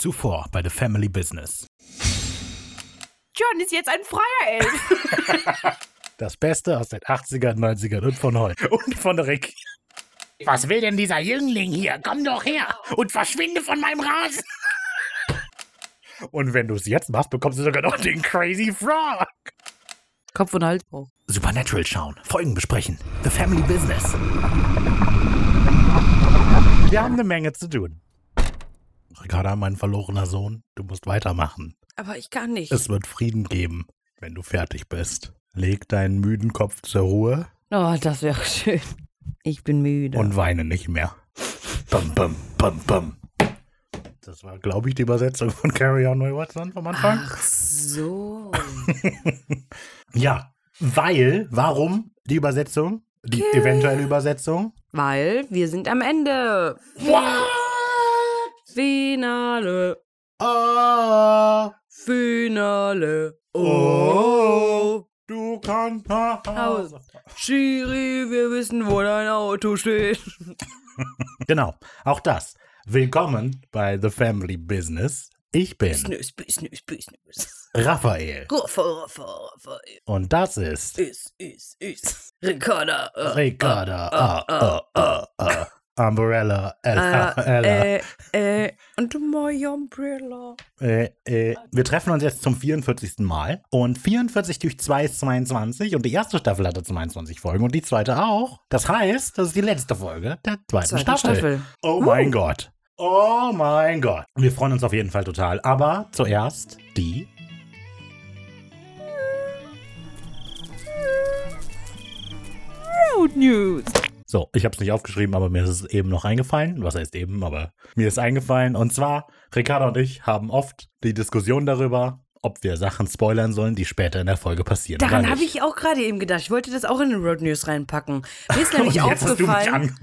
Zuvor bei The Family Business. John ist jetzt ein freier Elf. Das Beste aus den 80ern, 90ern und von heute. Und von Rick. Was will denn dieser Jüngling hier? Komm doch her und verschwinde von meinem Rasen. Und wenn du es jetzt machst, bekommst du sogar noch den Crazy Frog. Kopf- und Halsbruch. Supernatural schauen, Folgen besprechen. The Family Business. Wir haben eine Menge zu tun. Ricarda, mein verlorener Sohn, du musst weitermachen. Aber ich kann nicht. Es wird Frieden geben, wenn du fertig bist. Leg deinen müden Kopf zur Ruhe Oh, das wäre schön. Ich bin müde. und weine nicht mehr. Bum, bum, bum, bum. Das war, glaube ich, die Übersetzung von Carrie On My Watson vom Anfang. Ach so. Ja, weil, warum die Übersetzung? Die eventuelle Übersetzung? Weil wir sind am Ende. Finale. Ah, Finale. oh, du kannst nach Hause. Schiri, wir wissen, wo dein Auto steht. Genau, auch das. Willkommen bei The Family Business. Ich bin Snus, Snus, Snus. Raphael Ruffa, Ruffa, Ruffa. und das ist Is, is, is. Ricarda. äh, Ricarda. Äh, Ah, ah, ah, ah. Umbrella. Ella, äh, Ella. äh, äh, und my umbrella. Äh, äh, wir treffen uns jetzt zum 44. Mal. Und 44 durch 2 ist 22. Und die erste Staffel hatte 22 Folgen und die zweite auch. Das heißt, das ist die letzte Folge der zweiten Zweite Staffel. Staffel. Oh mein Gott. Oh mein Gott. Wir freuen uns auf jeden Fall total. Aber zuerst die. Road News. So, ich habe es nicht aufgeschrieben, aber mir ist es eben noch eingefallen. Was heißt eben, aber mir ist eingefallen. Und zwar, Ricardo und ich haben oft die Diskussion darüber, ob wir Sachen spoilern sollen, die später in der Folge passieren. Daran habe ich auch gerade eben gedacht. Ich wollte das auch in den Road News reinpacken. Mir ist nämlich aufgefallen.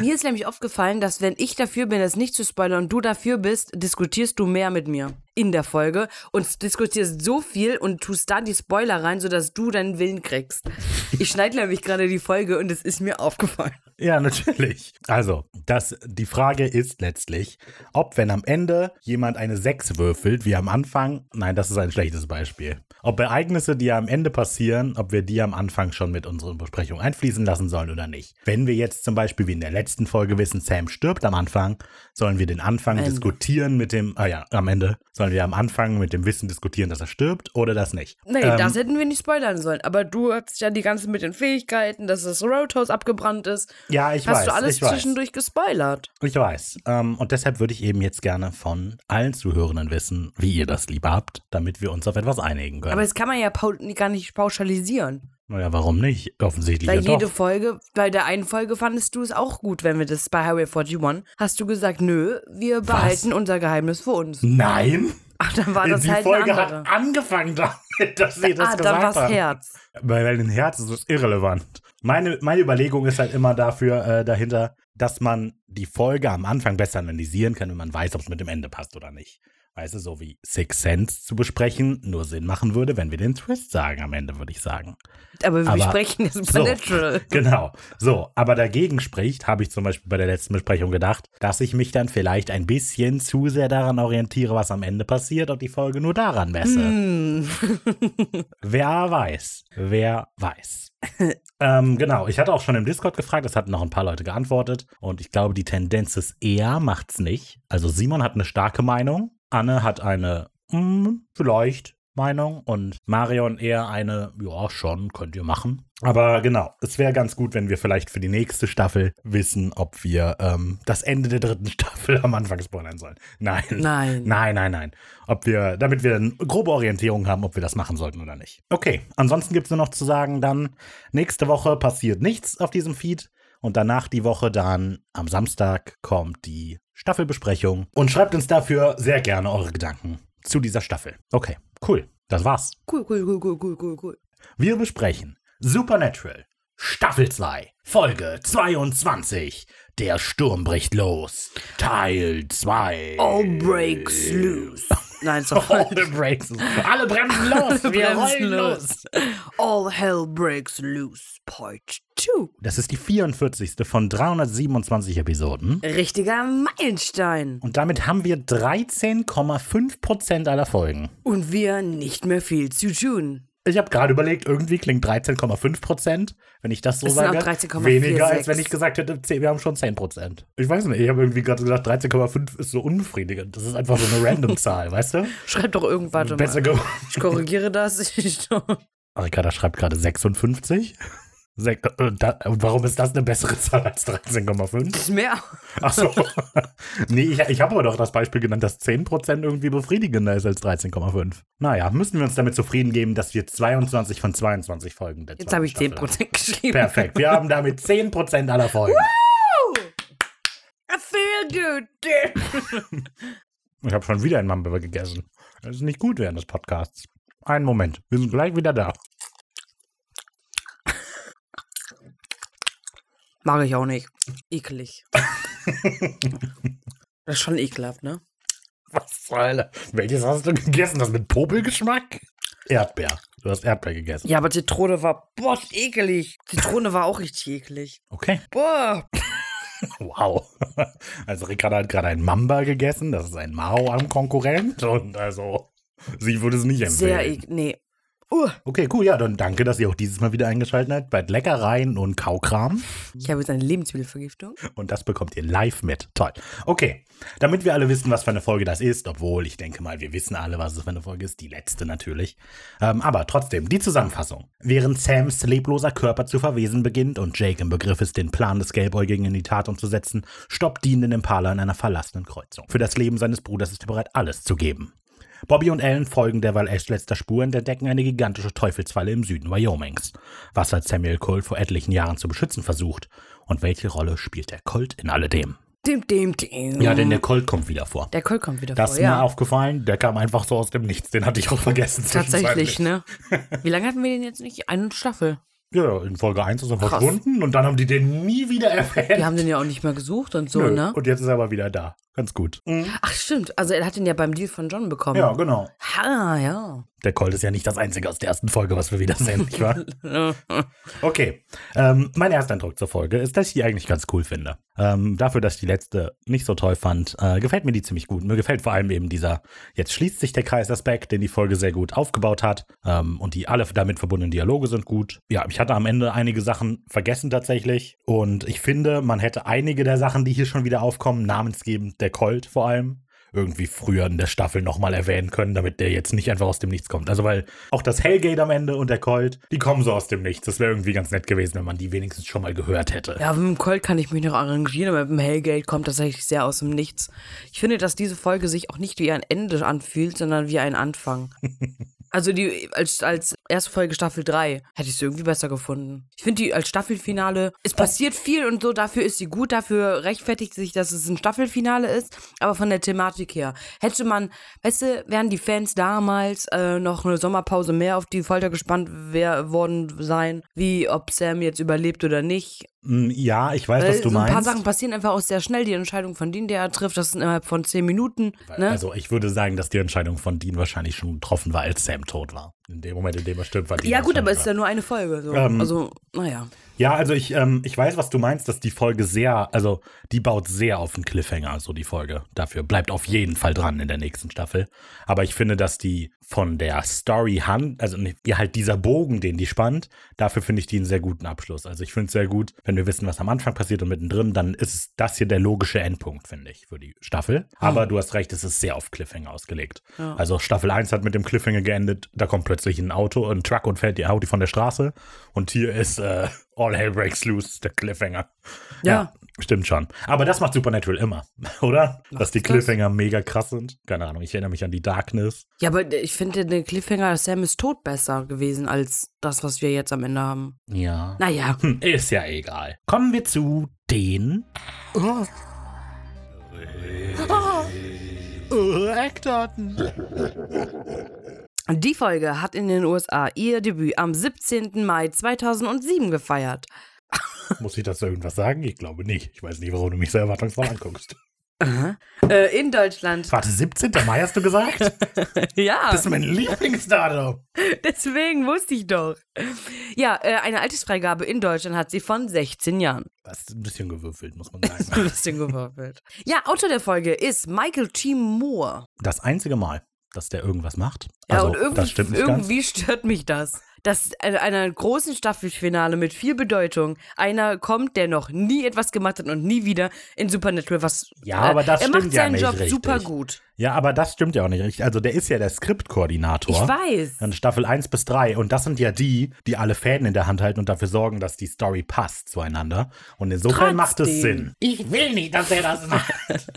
Mir ist nämlich aufgefallen, dass wenn ich dafür bin, das nicht zu spoilern und du dafür bist, diskutierst du mehr mit mir in der Folge und diskutierst so viel und tust da die Spoiler rein, sodass du deinen Willen kriegst. Ich schneide nämlich gerade die Folge und es ist mir aufgefallen. Ja, natürlich. Also, das, die Frage ist letztlich, ob wenn am Ende jemand eine 6 würfelt, wie am Anfang, nein, das ist ein schlechtes Beispiel. Ob Ereignisse, die am Ende passieren, ob wir die am Anfang schon mit unseren Besprechungen einfließen lassen sollen oder nicht. Wenn wir jetzt zum Beispiel wie in der letzten Folge wissen, Sam stirbt am Anfang, sollen wir den Anfang Ende. diskutieren mit dem, ah ja, am Ende, sollen wir am Anfang mit dem Wissen diskutieren, dass er stirbt oder das nicht. Nee, Ähm, das hätten wir nicht spoilern sollen. Aber du hast ja die ganzen mit den Fähigkeiten, dass das Roadhouse abgebrannt ist. Ja, ich hast weiß, du alles ich weiß. zwischendurch gespoilert. Ich weiß. Ähm, und deshalb würde ich eben jetzt gerne von allen Zuhörenden wissen, wie ihr das lieber habt, damit wir uns auf etwas einigen können. Aber das kann man ja gar nicht pauschalisieren. Naja, warum nicht? Offensichtlich Weil ja jede doch. Folge, bei der einen Folge fandest du es auch gut, wenn wir das bei Highway 41, hast du gesagt, nö, wir behalten unser Geheimnis für uns. Nein! Ach, dann war das die halt Folge hat angefangen damit, dass sie das ah, dann gesagt war's haben. Herz. Weil, weil ein Herz ist das irrelevant. Meine, meine Überlegung ist halt immer dafür äh, dahinter, dass man die Folge am Anfang besser analysieren kann, wenn man weiß, ob es mit dem Ende passt oder nicht. Weißt du, so wie Six Sense zu besprechen, nur Sinn machen würde, wenn wir den Twist sagen am Ende, würde ich sagen. Aber wir Aber- besprechen das Supernatural. Genau. So, aber dagegen spricht, habe ich zum Beispiel bei der letzten Besprechung gedacht, dass ich mich dann vielleicht ein bisschen zu sehr daran orientiere, was am Ende passiert und die Folge nur daran messe. Hm. Wer weiß. Wer weiß. ähm, genau, ich hatte auch schon im Discord gefragt, es hatten noch ein paar Leute geantwortet und ich glaube, die Tendenz ist eher, macht's nicht. Also Simon hat eine starke Meinung, Anne hat eine, hm, vielleicht Meinung und Marion eher eine, ja, schon, könnt ihr machen. Aber genau, es wäre ganz gut, wenn wir vielleicht für die nächste Staffel wissen, ob wir ähm, das Ende der dritten Staffel am Anfang spoilern sollen. Nein. Nein. Nein, nein, nein. Ob wir, damit wir eine grobe Orientierung haben, ob wir das machen sollten oder nicht. Okay, ansonsten gibt es nur noch zu sagen, dann nächste Woche passiert nichts auf diesem Feed und danach die Woche dann am Samstag kommt die Staffelbesprechung und schreibt uns dafür sehr gerne eure Gedanken zu dieser Staffel. Okay, cool. Das war's. Cool, cool, cool, cool, cool, cool, cool. Wir besprechen Supernatural Staffel 2 Folge 22 Der Sturm bricht los Teil 2 All breaks loose. Nein, doch All brakes. Alle bremsen los. Wir Bremsen rollen los. All hell breaks loose, part 2. Das ist die 44. von 327 Episoden. Richtiger Meilenstein. Und damit haben wir 13,5% aller Folgen. Und wir nicht mehr viel zu tun. Ich habe gerade überlegt, irgendwie klingt 13,5%, wenn ich das so Es sage, auch 13,46. weniger, als wenn ich gesagt hätte, 10, wir haben schon 10%. Ich weiß nicht, ich habe irgendwie gerade gesagt, 13,5 ist so unbefriedigend. Das ist einfach so eine random Zahl, weißt du? Schreib doch irgendwas mal. Besser ge Ich korrigiere das. Ich- Ricarda schreibt gerade 56. Äh, und warum ist das eine bessere Zahl als 13,5? ist mehr. Ach so. nee, ich, ich habe aber doch das Beispiel genannt, dass 10% irgendwie befriedigender ist als 13,5. Naja, müssen wir uns damit zufrieden geben, dass wir 22 von 22 Folgen der Jetzt habe ich Staffel haben. 10% geschrieben. Perfekt. Wir haben damit 10% aller Folgen. I feel good. Ich habe schon wieder ein Mamba gegessen. Das ist nicht gut während des Podcasts. Einen Moment. Wir sind gleich wieder da. Mag ich auch nicht. Ekelig. das ist schon ekelhaft, ne? Was zur Hölle? Welches hast du gegessen? Das mit Popelgeschmack? Erdbeer. Du hast Erdbeer gegessen. Ja, aber Zitrone war, boah, ekelig. Zitrone war auch richtig ekelig. Okay. Boah. Wow. Also Ricarda hat gerade ein Mamba gegessen. Das ist ein Mao am Konkurrent. Und also, sie würde es nicht empfehlen. Sehr. Nee. Uh, Okay, cool. Ja, dann danke, dass ihr auch dieses Mal wieder eingeschaltet habt bei Leckereien und Kaukram. ich habe jetzt eine Lebensmittelvergiftung. Und das bekommt ihr live mit. Toll. Okay, damit wir alle wissen, was für eine Folge das ist, obwohl ich denke mal, wir wissen alle, was es für eine Folge ist, die letzte natürlich. Ähm, aber trotzdem, die Zusammenfassung. Während Sams lebloser Körper zu verwesen beginnt und Jake im Begriff ist, den Plan des Gelbäugigen in die Tat umzusetzen, stoppt Dean den Impala in einer verlassenen Kreuzung. Für das Leben seines Bruders ist er bereit, alles zu geben. Bobby und Ellen folgen derweil Ashs letzter Spur und entdecken eine gigantische Teufelsfalle im Süden Wyomings. Was hat Samuel Colt vor etlichen Jahren zu beschützen versucht? Und welche Rolle spielt der Colt in alledem? Dim, dim, dim. Ja, denn der Colt kommt wieder vor. Der Colt kommt wieder Das vor, ist mir ja. aufgefallen, der kam einfach so aus dem Nichts. Den hatte ich auch vergessen. Tatsächlich, ne? Wie lange hatten wir den jetzt nicht? Eine Staffel. Ja, in Folge 1 ist er Krass. verschwunden und dann haben die den nie wieder erwähnt. Wir haben den ja auch nicht mehr gesucht und so, Nö, ne? Und jetzt ist er aber wieder da. Ganz gut. Ach, stimmt. Also, er hat den ja beim Deal von John bekommen. Ja, genau. Ha, ja. Der Colt ist ja nicht das Einzige aus der ersten Folge, was wir wieder sehen, nicht wahr? Okay. Ähm, mein erster Eindruck zur Folge ist, dass ich die eigentlich ganz cool finde. Ähm, dafür, dass ich die letzte nicht so toll fand, äh, gefällt mir die ziemlich gut. Mir gefällt vor allem eben dieser, jetzt schließt sich der Kreis Aspekt, den die Folge sehr gut aufgebaut hat. Ähm, und die alle damit verbundenen Dialoge sind gut. Ja, ich hatte am Ende einige Sachen vergessen tatsächlich. Und ich finde, man hätte einige der Sachen, die hier schon wieder aufkommen, namensgebend der Colt vor allem, irgendwie früher in der Staffel nochmal erwähnen können, damit der jetzt nicht einfach aus dem Nichts kommt. Also weil auch das Hellgate am Ende und der Colt, die kommen so aus dem Nichts. Das wäre irgendwie ganz nett gewesen, wenn man die wenigstens schon mal gehört hätte. Ja, mit dem Colt kann ich mich noch arrangieren, aber mit dem Hellgate kommt tatsächlich sehr aus dem Nichts. Ich finde, dass diese Folge sich auch nicht wie ein Ende anfühlt, sondern wie ein Anfang. Also die als, als erste Folge Staffel 3 hätte ich sie irgendwie besser gefunden. Ich finde die als Staffelfinale, es passiert viel und so, dafür ist sie gut, dafür rechtfertigt sich, dass es ein Staffelfinale ist, aber von der Thematik her. Hätte man, weißt du, wären die Fans damals äh, noch eine Sommerpause mehr auf die Folter gespannt wär, worden sein, wie ob Sam jetzt überlebt oder nicht. Mm, Ja, ich weiß, Weil was du so ein paar meinst. Sachen passieren einfach auch sehr schnell. Die Entscheidung von denen, der er trifft, das sind innerhalb von zehn Minuten. Ne? Also ich würde sagen, dass die Entscheidung von Dean wahrscheinlich schon getroffen war, als Sam tot war. In dem Moment, in dem er stirbt, war Dean ja gut, aber es ist ja nur eine Folge. So. Ähm, also, naja. Ja, also ich, ähm, ich weiß, was du meinst, dass die Folge sehr, also die baut sehr auf den Cliffhanger, so die Folge. Dafür bleibt auf jeden Fall dran in der nächsten Staffel. Aber ich finde, dass die von der Story Hand, also ja, halt dieser Bogen, den die spannt, dafür finde ich die einen sehr guten Abschluss. Also ich finde es sehr gut, wenn wir wissen, was am Anfang passiert und mittendrin, dann ist das hier der logische Endpunkt, finde ich, für die Staffel. Aber du hast recht, es ist sehr auf Cliffhanger ausgelegt. Ja. Also Staffel 1 hat mit dem Cliffhanger geendet, da kommt plötzlich ein Auto, ein Truck und fährt die haut die von der Straße. Und hier ist äh, All Hell Breaks Loose, der Cliffhanger. Ja. Stimmt schon. Aber das macht Supernatural immer, oder? Dass die das? Cliffhanger mega krass sind. Keine Ahnung, ich erinnere mich an die Darkness. Ja, aber ich finde den Cliffhanger Sam ist tot besser gewesen als das, was wir jetzt am Ende haben. Ja. Naja. Hm, ist ja egal. Kommen wir zu den Oh. oh, Eckdaten. Die Folge hat in den USA ihr Debüt am 17. Mai 2007 gefeiert. Muss ich dazu irgendwas sagen? Ich glaube nicht. Ich weiß nicht, warum du mich so erwartungsvoll anguckst. Äh, in Deutschland. Warte, 17. Mai hast du gesagt? Ja, Das ist mein Lieblingsdatum. deswegen wusste ich doch. Ja, äh, eine Altersfreigabe in Deutschland hat sie von 16 Jahren. Das ist ein bisschen gewürfelt, muss man Ein sagen. bisschen gewürfelt. Ja, Autor der Folge ist Michael T. Moore. Das einzige Mal, dass der irgendwas macht. Ja, Also, und irgendwie, das stimmt nicht ganz. irgendwie stört mich das. Dass in einer großen Staffelfinale mit viel Bedeutung einer kommt, der noch nie etwas gemacht hat und nie wieder in Supernatural was. Ja, aber das er stimmt macht ja seinen nicht Job richtig. super gut. Ja, aber das stimmt ja auch nicht richtig. Also der ist ja der Skriptkoordinator. Ich weiß. Dann Staffel 1 bis 3. Und das sind ja die, die alle Fäden in der Hand halten und dafür sorgen, dass die Story passt zueinander. Und insofern macht es Trotzdem. Sinn. Ich will nicht, dass er das macht.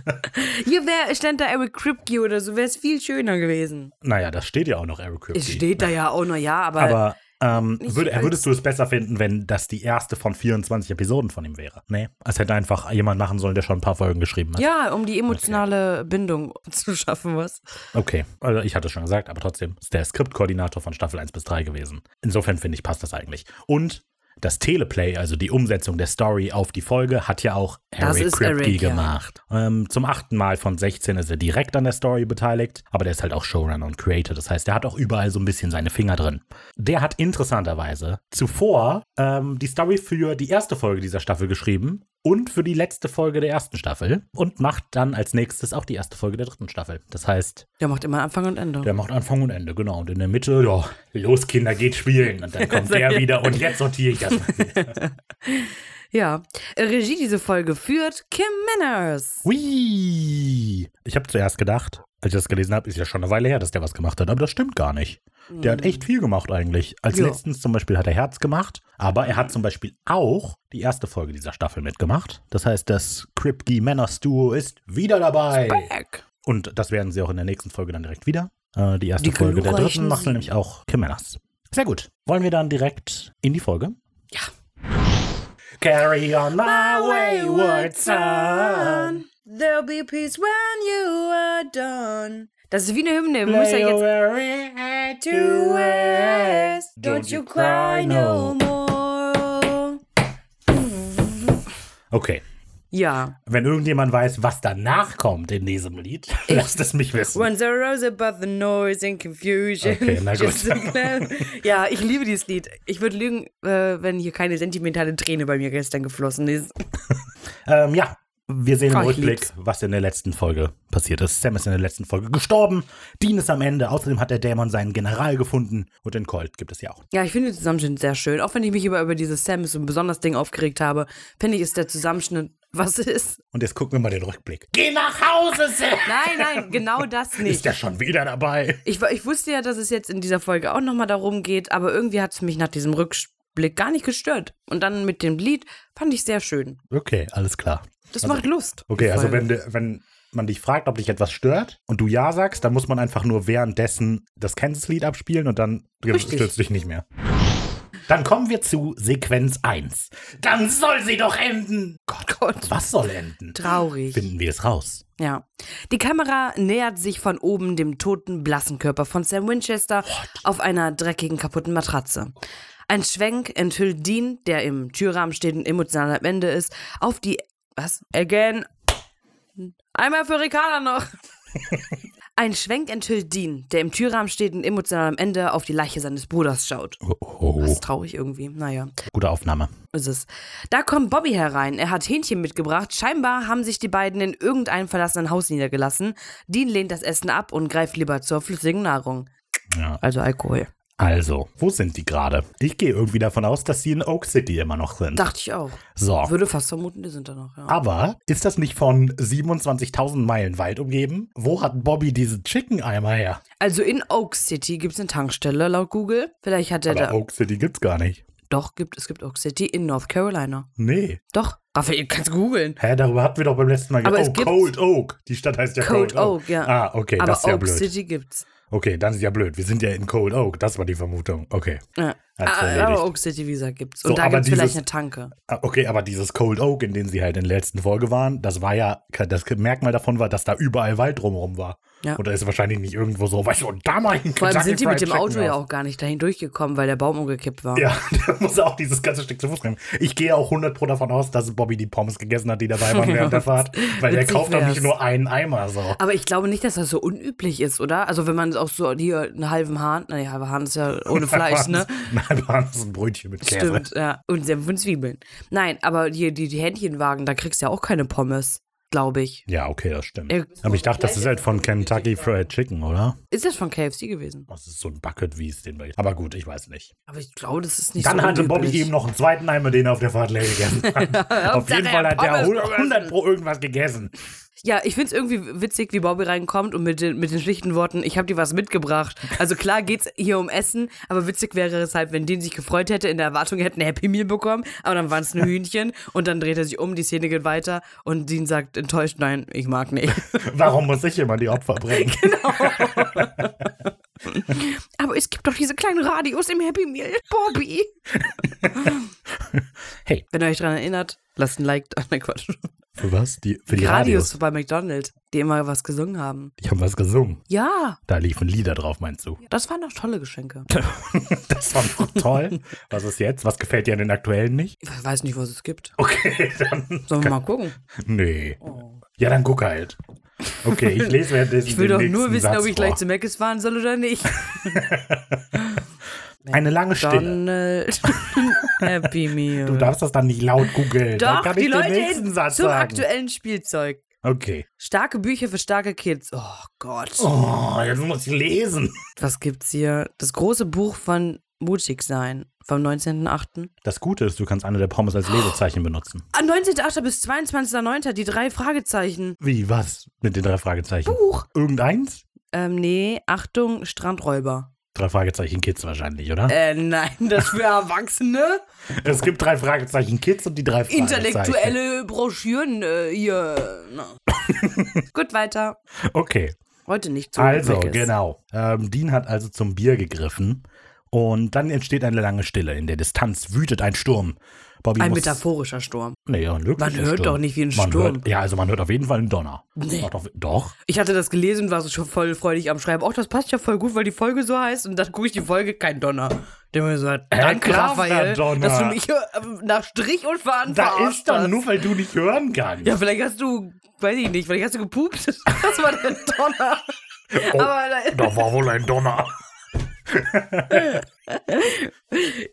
Hier wär, stand da Eric Kripke oder so, wäre es viel schöner gewesen. Naja, das steht ja auch noch Eric Kripke. Es steht da ja auch noch, ja, aber. Aber ähm, würd, als- würdest du es besser finden, wenn das die erste von 24 Episoden von ihm wäre? Nee, es hätte einfach jemand machen sollen, der schon ein paar Folgen geschrieben hat. ja, um die emotionale Bindung zu schaffen, was? Okay, also ich hatte es schon gesagt, aber trotzdem ist der Skriptkoordinator von Staffel 1 bis 3 gewesen. Insofern finde ich, passt das eigentlich. Und das Teleplay, also die Umsetzung der Story auf die Folge, hat ja auch Eric ist Kripke Eric, ja. gemacht. Ähm, zum achten Mal von 16 ist er direkt an der Story beteiligt, aber der ist halt auch Showrunner und Creator. Das heißt, der hat auch überall so ein bisschen seine Finger drin. Der hat interessanterweise zuvor ähm, die Story für die erste Folge dieser Staffel geschrieben und für die letzte Folge der ersten Staffel und macht dann als nächstes auch die erste Folge der dritten Staffel. Das heißt, Der macht immer Anfang und Ende. der macht Anfang und Ende, genau. Und in der Mitte, ja, los Kinder, geht spielen. Und dann kommt der wieder und jetzt sortiere ich das. Ja. Regie diese Folge führt Kim Manners. Hui. Ich habe zuerst gedacht, als ich das gelesen habe, ist ja schon eine Weile her, dass der was gemacht hat. Aber das stimmt gar nicht. Der hat echt viel gemacht eigentlich. Als Ja. letztens zum Beispiel hat er Herz gemacht, aber er hat zum Beispiel auch die erste Folge dieser Staffel mitgemacht. Das heißt, das Kripke Manners Duo ist wieder dabei. Back. Und das werden sie auch in der nächsten Folge dann direkt wieder. Äh, die erste Die Folge der dritten macht nämlich auch Kim Manners. Sehr gut. Wollen wir dann direkt in die Folge? Ja. Carry on my wayward son. There'll be peace when you are done. Das ist wie eine Hymne. Müssen ja jetzt. to rest. Don't you cry no more. Okay. Ja. Wenn irgendjemand weiß, was danach kommt in diesem Lied, lasst es mich wissen. When the rose above the noise and confusion. Okay, na gut. Ja, ich liebe dieses Lied. Ich würde lügen, äh, wenn hier keine sentimentale Träne bei mir gestern geflossen ist. Ähm, ja, wir sehen im Oh, ich Rückblick, was in der letzten Folge passiert ist. Sam ist in der letzten Folge gestorben. Dean ist am Ende. Außerdem hat der Dämon seinen General gefunden. Und den Colt gibt es ja auch. Ja, ich finde den Zusammenschnitt sehr schön. Auch wenn ich mich über, über dieses Sam so ein besonders Ding aufgeregt habe, finde ich, ist der Zusammenschnitt, was es ist. Und jetzt gucken wir mal den Rückblick. Geh nach Hause, Sam. Nein, nein, genau das Ist nicht. der schon wieder dabei? Ich, ich wusste ja, dass es jetzt in dieser Folge auch nochmal darum geht, aber irgendwie hat es mich nach diesem Rückblick gar nicht gestört. Und dann mit dem Lied fand ich sehr schön. Okay, alles klar. Das Also- macht Lust. Okay, also wenn, wenn man dich fragt, ob dich etwas stört und du ja sagst, dann muss man einfach nur währenddessen das Kansas-Lied abspielen und dann Richtig. stört es dich nicht mehr. Dann kommen wir zu Sequenz 1. Dann soll sie doch enden. Gott, Gott. was soll enden? Traurig. Finden wir es raus. Ja. Die Kamera nähert sich von oben dem toten, blassen Körper von Sam Winchester auf einer dreckigen, kaputten Matratze. Ein Schwenk enthüllt Dean, der im Türrahmen steht und emotional am Ende ist, auf die. Was? Again. Einmal für Ricarda noch. Ein Schwenk enthüllt Dean, der im Türrahmen steht und emotional am Ende auf die Leiche seines Bruders schaut. Oh, oh, Das oh. ist traurig irgendwie. Naja, Gute Aufnahme. ist es. Da kommt Bobby herein. Er hat Hähnchen mitgebracht. Scheinbar haben sich die beiden in irgendeinem verlassenen Haus niedergelassen. Dean lehnt das Essen ab und greift lieber zur flüssigen Nahrung. Ja. Also Alkohol. Also, wo sind die gerade? Ich gehe irgendwie davon aus, dass sie in Oak City immer noch sind. Dachte ich auch. So. Würde fast vermuten, die sind da noch, ja. Aber ist das nicht von 27.000 Meilen Wald umgeben? Wo hat Bobby diese Chicken-Eimer her? Also in Oak City gibt es eine Tankstelle, laut Google. Vielleicht hat er Aber da. Oak City gibt's gar nicht. Doch, gibt, es gibt Oak City in North Carolina. Nee. Doch. Raphael, kannst googeln. Hä, darüber hatten wir doch beim letzten Mal es Oh, Cold Oak. Die Stadt heißt ja Cold, Cold Oak, ja. Ah, okay, Aber das ist ja Oak blöd. City gibt's. Okay, dann ist ja blöd. Wir sind ja in Cold Oak. Das war die Vermutung. Okay. Ja. Hat's Ah, erledigt. aber Oak City, wie gesagt, gibt's. Und So, da aber gibt's vielleicht dieses- eine Tanke. Ah, Okay, aber dieses Cold Oak, in dem sie halt in der letzten Folge waren, das war ja, das Merkmal davon war, dass da überall Wald drumherum war. Ja. Da ist wahrscheinlich nicht irgendwo so, weißt du, und da mal ein Vor allem sind die mit dem Chicken Auto ja auch gar nicht dahin durchgekommen, weil der Baum umgekippt war. Ja, der muss auch dieses ganze Stück zu Fuß nehmen. Ich gehe auch 100 Pro davon aus, dass Bobby die Pommes gegessen hat, die dabei waren während der Fahrt. Weil der kauft doch nicht nur einen Eimer so. Aber ich glaube nicht, dass das so unüblich ist, oder? Also wenn man auch so hier einen halben Hahn, nee, halber Hahn ist ja ohne Fleisch, ne? Nein, war das ein Brötchen mit Käse. Stimmt, ja. Und Senf und Zwiebeln. Nein, aber hier die, die Hähnchenwagen, da kriegst du ja auch keine Pommes, glaube ich. Ja, okay, das stimmt. Äh, Aber ich dachte, das ist halt von Kentucky Fried Chicken, oder? Ist das von KFC gewesen? Das ist so ein Bucket, wie es den bei. Aber gut, ich weiß nicht. Aber ich glaube, das ist nicht Dann so hatte Bobby eben noch einen zweiten Eimer, den er auf der Fahrt leer gegessen hat. auf jeden Fall hat der Pommes 100 gegessen. 100 Pro irgendwas gegessen. Ja, ich find's irgendwie witzig, wie Bobby reinkommt und mit den, mit den schlichten Worten, ich habe dir was mitgebracht. Also klar geht's hier um Essen, aber witzig wäre es halt, wenn Dean sich gefreut hätte, in der Erwartung er hätte ein Happy Meal bekommen, aber dann waren es ein Hühnchen und dann dreht er sich um, die Szene geht weiter und Dean sagt enttäuscht, nein, ich mag nicht. Warum muss ich immer die Opfer bringen? aber es gibt doch diese kleinen Radios im Happy Meal, Bobby. Hey. Wenn ihr euch daran erinnert, lasst ein Like da. Nein, Quatsch. Für was? Die, für die Radios Radios. bei McDonald's, die immer was gesungen haben. Die haben was gesungen. Ja, Da liefen Lieder drauf, meinst du? das waren doch tolle Geschenke. Das war doch toll. Was ist jetzt? Was gefällt dir an den aktuellen nicht? Ich weiß nicht, was es gibt. Okay, dann. Sollen wir mal gucken? Nee. Ja, dann guck halt. Okay, ich lese währenddessen Ich will doch nur wissen, Satz ob ich gleich vor. zu Meckes fahren soll oder nicht. Eine lange Stille. Happy Meal. Du darfst das dann nicht laut googeln. dann Doch, kann die ich den Leute nächsten hin Satz zum sagen. aktuellen Spielzeug. Okay. Starke Bücher für starke Kids. Oh Gott. Oh, jetzt muss ich lesen. Was gibt's hier? Das große Buch von Mutig sein vom 19.8. Das Gute ist, du kannst eine der Pommes als Lesezeichen benutzen. Ah, 19.8. bis 22.9. die drei Fragezeichen. Wie, was? Mit den drei Fragezeichen? Buch. Irgendeins? Ähm, nee, Achtung, Strandräuber. Drei Fragezeichen Kids wahrscheinlich, oder? Äh, nein, das für Erwachsene. Es gibt drei Fragezeichen Kids und die drei Fragezeichen. Intellektuelle Broschüren äh, hier. Na. Gut, weiter. Okay, Heute nicht so. also, genau. Ähm, Dean hat also zum Bier gegriffen und dann entsteht eine lange Stille. In der Distanz wütet ein Sturm. Bobby Ein muss, metaphorischer Sturm. Nee, ja, ein Man hört Sturm. doch nicht wie ein Man Sturm. Hört, ja, also man hört auf jeden Fall einen Donner. Nee. Doch, doch. Ich hatte das gelesen und war so schon voll freudig am Schreiben. Auch das passt ja voll gut, weil die Folge so heißt. Und dann gucke ich die Folge, kein Donner. Der mir so, danke, klar, Raphael, Donner. dass du mich äh, nach Strich und Faden Da ist doch nur, weil du nicht hören kannst. Ja, vielleicht hast du, weiß ich nicht, vielleicht hast du gepupst. Das war der Donner. Oh, Aber da, da war wohl ein Donner.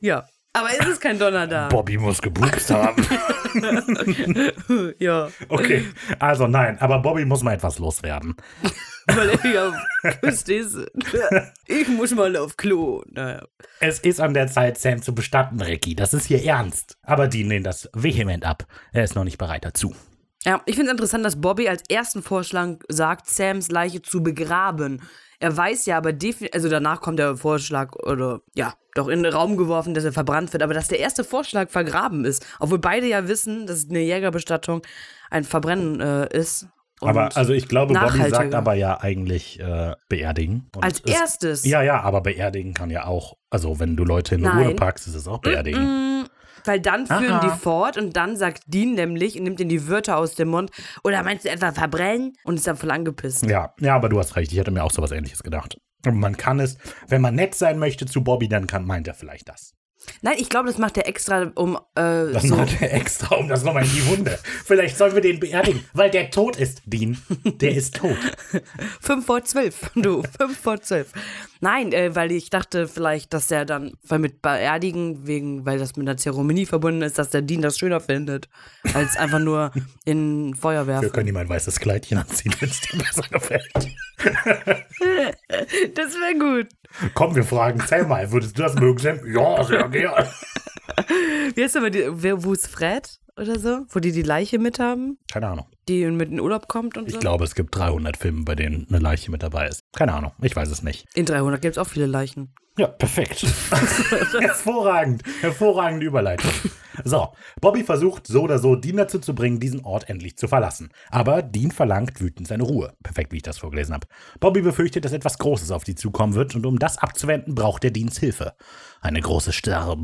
ja. Aber ist es kein Donner da? Bobby muss gepupst haben. Ja. Okay, also nein, aber Bobby muss mal etwas loswerden. Weil ja Küste ist. Ich muss mal auf Klo. Naja. Es ist an der Zeit, Sam zu bestatten, Ricky. Das ist hier ernst. Aber Dean lehnt das vehement ab. Er ist noch nicht bereit dazu. Ja, ich finde es interessant, dass Bobby als ersten Vorschlag sagt, Sams Leiche zu begraben. Er weiß ja aber definitiv, also danach kommt der Vorschlag, oder ja, doch in den Raum geworfen, dass er verbrannt wird, aber dass der erste Vorschlag vergraben ist. Obwohl beide ja wissen, dass eine Jägerbestattung ein Verbrennen äh, ist. Aber also ich glaube, Bobby sagt aber ja eigentlich äh, beerdigen. Und als es- erstes. Ja, ja, aber beerdigen kann ja auch, also wenn du Leute in Nein. Urne packst, ist es auch beerdigen. Mm, Weil dann führen Aha. die fort und dann sagt Dean nämlich und nimmt ihm die Wörter aus dem Mund. Oder meinst du etwa verbrennen? Und ist dann voll angepisst. Ja, ja, aber du hast recht. Ich hätte mir auch sowas ähnliches gedacht. Und man kann es, wenn man nett sein möchte zu Bobby, dann kann, meint er vielleicht das. Nein, ich glaube, das macht er extra, um äh, Das so. macht er extra, um das nochmal in die Wunde. Vielleicht sollen wir den beerdigen, weil der tot ist, Dean. Der ist tot. Fünf vor zwölf, du, fünf vor zwölf. Nein, äh, weil ich dachte vielleicht, dass er dann, weil mit Beerdigen, wegen, weil das mit einer Zeremonie verbunden ist, dass der Dean das schöner findet, als einfach nur in Feuer Wir können ihm ein weißes Kleidchen anziehen, wenn es dir besser gefällt. Das wäre gut. Komm, wir fragen Sam mal, würdest du das mögen, Sam? Ja, sehr gern. Wie heißt aber die, wo ist Fred oder so? Wo die die Leiche mit haben, Keine Ahnung. Die mit in den Urlaub kommt und Ich so? glaube, es gibt 300 Filme, bei denen eine Leiche mit dabei ist. Keine Ahnung, ich weiß es nicht. In 300 gibt es auch viele Leichen. Ja, perfekt. hervorragend. Hervorragende Überleitung. So, Bobby versucht so oder so, Dean dazu zu bringen, diesen Ort endlich zu verlassen. Aber Dean verlangt wütend seine Ruhe. Perfekt, wie ich das vorgelesen habe. Bobby befürchtet, dass etwas Großes auf die zukommen wird und um das abzuwenden, braucht er Deans Hilfe. Eine große Starre.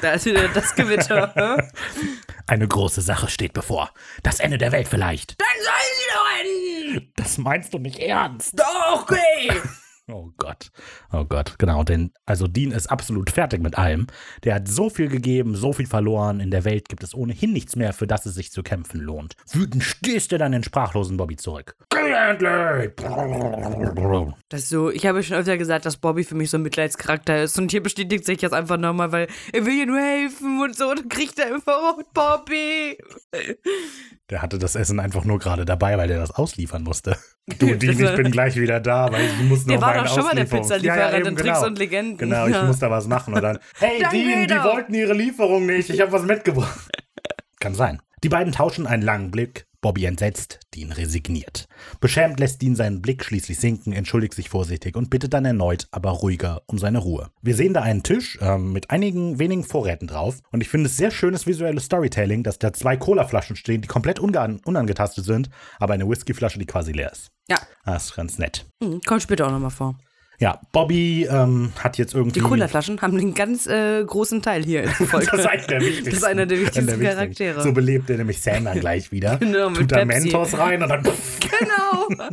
Da ist wieder das Gewitter. Eine große Sache steht bevor. Das Ende der Welt vielleicht. Dann soll sie doch enden! Das meinst du nicht ernst? Doch, okay! Oh Gott. Oh Gott, genau. Denn also Dean ist absolut fertig mit allem. Der hat so viel gegeben, so viel verloren. In der Welt gibt es ohnehin nichts mehr, für das es sich zu kämpfen lohnt. Wütend stößt er dann den sprachlosen Bobby zurück. Das ist so, ich habe schon öfter gesagt, dass Bobby für mich so ein Mitleidscharakter ist. Und hier bestätigt sich das einfach nochmal, weil er will ihr nur helfen und so. Und dann kriegt er einfach, oh, Bobby. Der hatte das Essen einfach nur gerade dabei, weil der das ausliefern musste. Du, Dean, ich bin gleich wieder da, weil ich muss noch Der war doch schon mal der Pizzalieferant eben, in Tricks und Legenden. Genau, ich Ja. muss da was machen und dann, hey Dann Dean, die wollten ihre Lieferung nicht, ich habe was mitgebracht. Kann sein. Die beiden tauschen einen langen Blick. Bobby entsetzt, Dean resigniert. Beschämt lässt Dean seinen Blick schließlich sinken, entschuldigt sich vorsichtig und bittet dann erneut, aber ruhiger, um seine Ruhe. Wir sehen da einen Tisch ähm, mit einigen wenigen Vorräten drauf und ich finde es sehr schönes visuelles Storytelling, dass da zwei Colaflaschen stehen, die komplett unangetastet sind, aber eine Whiskyflasche, die quasi leer ist. Ja, Das ist ganz nett. hm, kommt später auch nochmal vor. Ja, Bobby ähm, hat jetzt irgendwie. Die Colaflaschen haben einen ganz äh, großen Teil hier in der Folge. Das ist einer der wichtigsten. Das ist einer der wichtigsten der Charaktere. So belebt er nämlich Sam dann gleich wieder. Genau, mit Tut da. Mentos rein und dann. Genau.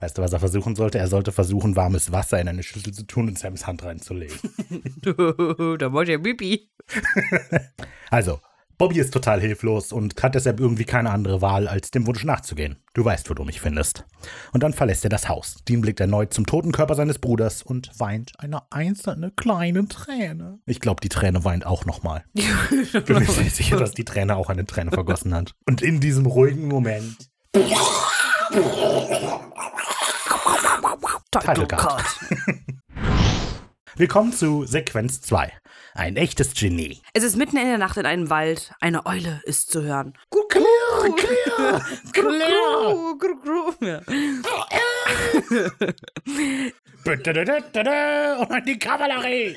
Weißt du, was er versuchen sollte? Er sollte versuchen, warmes Wasser in eine Schüssel zu tun und Sams Hand reinzulegen. da wollte er Bibi. Also, Bobby ist total hilflos und hat deshalb irgendwie keine andere Wahl, als dem Wunsch nachzugehen. Du weißt, wo du mich findest. Und dann verlässt er das Haus. Dean blickt erneut zum toten Körper seines Bruders und weint eine einzelne kleine Träne. Ich glaube, die Träne weint auch nochmal. bin mir sehr sicher, dass die Träne auch eine Träne vergossen hat. Und in diesem ruhigen Moment. Title Card. Willkommen zu Sequenz 2. Ein echtes Genie. Es ist mitten in der Nacht in einem Wald. Eine Eule ist zu hören. Gru, gru. Ja. Und dann die Kavallerie.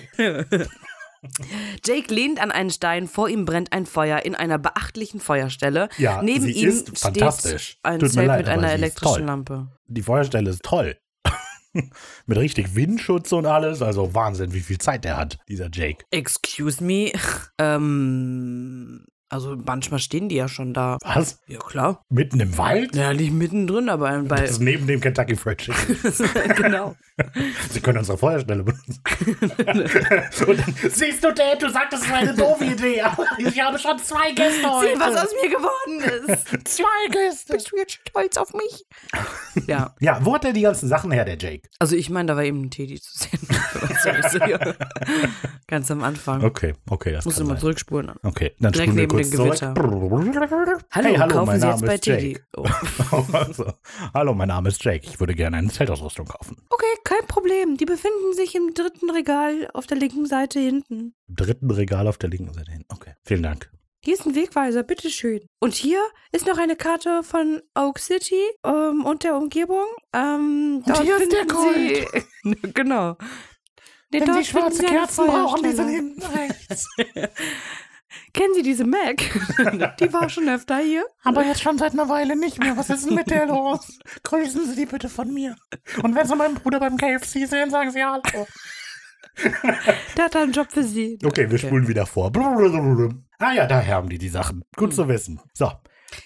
Jake lehnt an einen Stein, vor ihm brennt ein Feuer in einer beachtlichen Feuerstelle. Ja, Neben sie ihm ist steht fantastisch. ein Tut mir Zelt leid, mit einer elektrischen toll. Lampe. Die Feuerstelle ist toll. Mit richtig Windschutz und alles. Also Wahnsinn, wie viel Zeit der hat, dieser Jake. Excuse me. ähm, also manchmal stehen die ja schon da. Was? Ja, klar. Mitten im Wald? Ja, nicht mittendrin, aber bei. Das ist neben dem Kentucky Fried Chicken. genau. Sie können unsere Feuerstelle benutzen. dann, siehst du, Dad, du sagtest, es war eine doofe Idee. Ich habe schon zwei Gäste heute. Sieh, was aus mir geworden ist. zwei Gäste. Bist du jetzt stolz auf mich? ja. Ja, wo hat er die ganzen Sachen her, der Jake? Also ich meine, da war eben ein Teddy zu sehen. Ganz am Anfang. Okay, okay, das Musst du kann mal sein. zurückspulen. Okay, dann Direkt spulen wir neben kurz dem zurück. Hallo, hey, hallo, kaufen mein Sie Name jetzt bei ist Teddy. Jake. Oh. also, hallo, mein Name ist Jake. Ich würde gerne eine Zeltausrüstung kaufen. Okay, kein Problem. Die befinden sich im dritten Regal auf der linken Seite hinten. Im dritten Regal auf der linken Seite hin. Okay, vielen Dank. Hier ist ein Wegweiser, bitteschön. Und hier ist noch eine Karte von Oak City ähm, und der Umgebung. Ähm, dort hier ist der finden Sie, genau. Nee, dort finden Sie eine Feuerstelle. hinten rechts. Kennen Sie diese Mac? die war schon öfter hier. Aber jetzt schon seit einer Weile nicht mehr. Was ist denn mit der los? Grüßen Sie die bitte von mir. Und wenn Sie meinen Bruder beim KFC sehen, sagen Sie Hallo. Der hat einen Job für Sie. Okay, wir spulen wieder vor. Ah ja, daher haben die die Sachen. Gut zu wissen. So,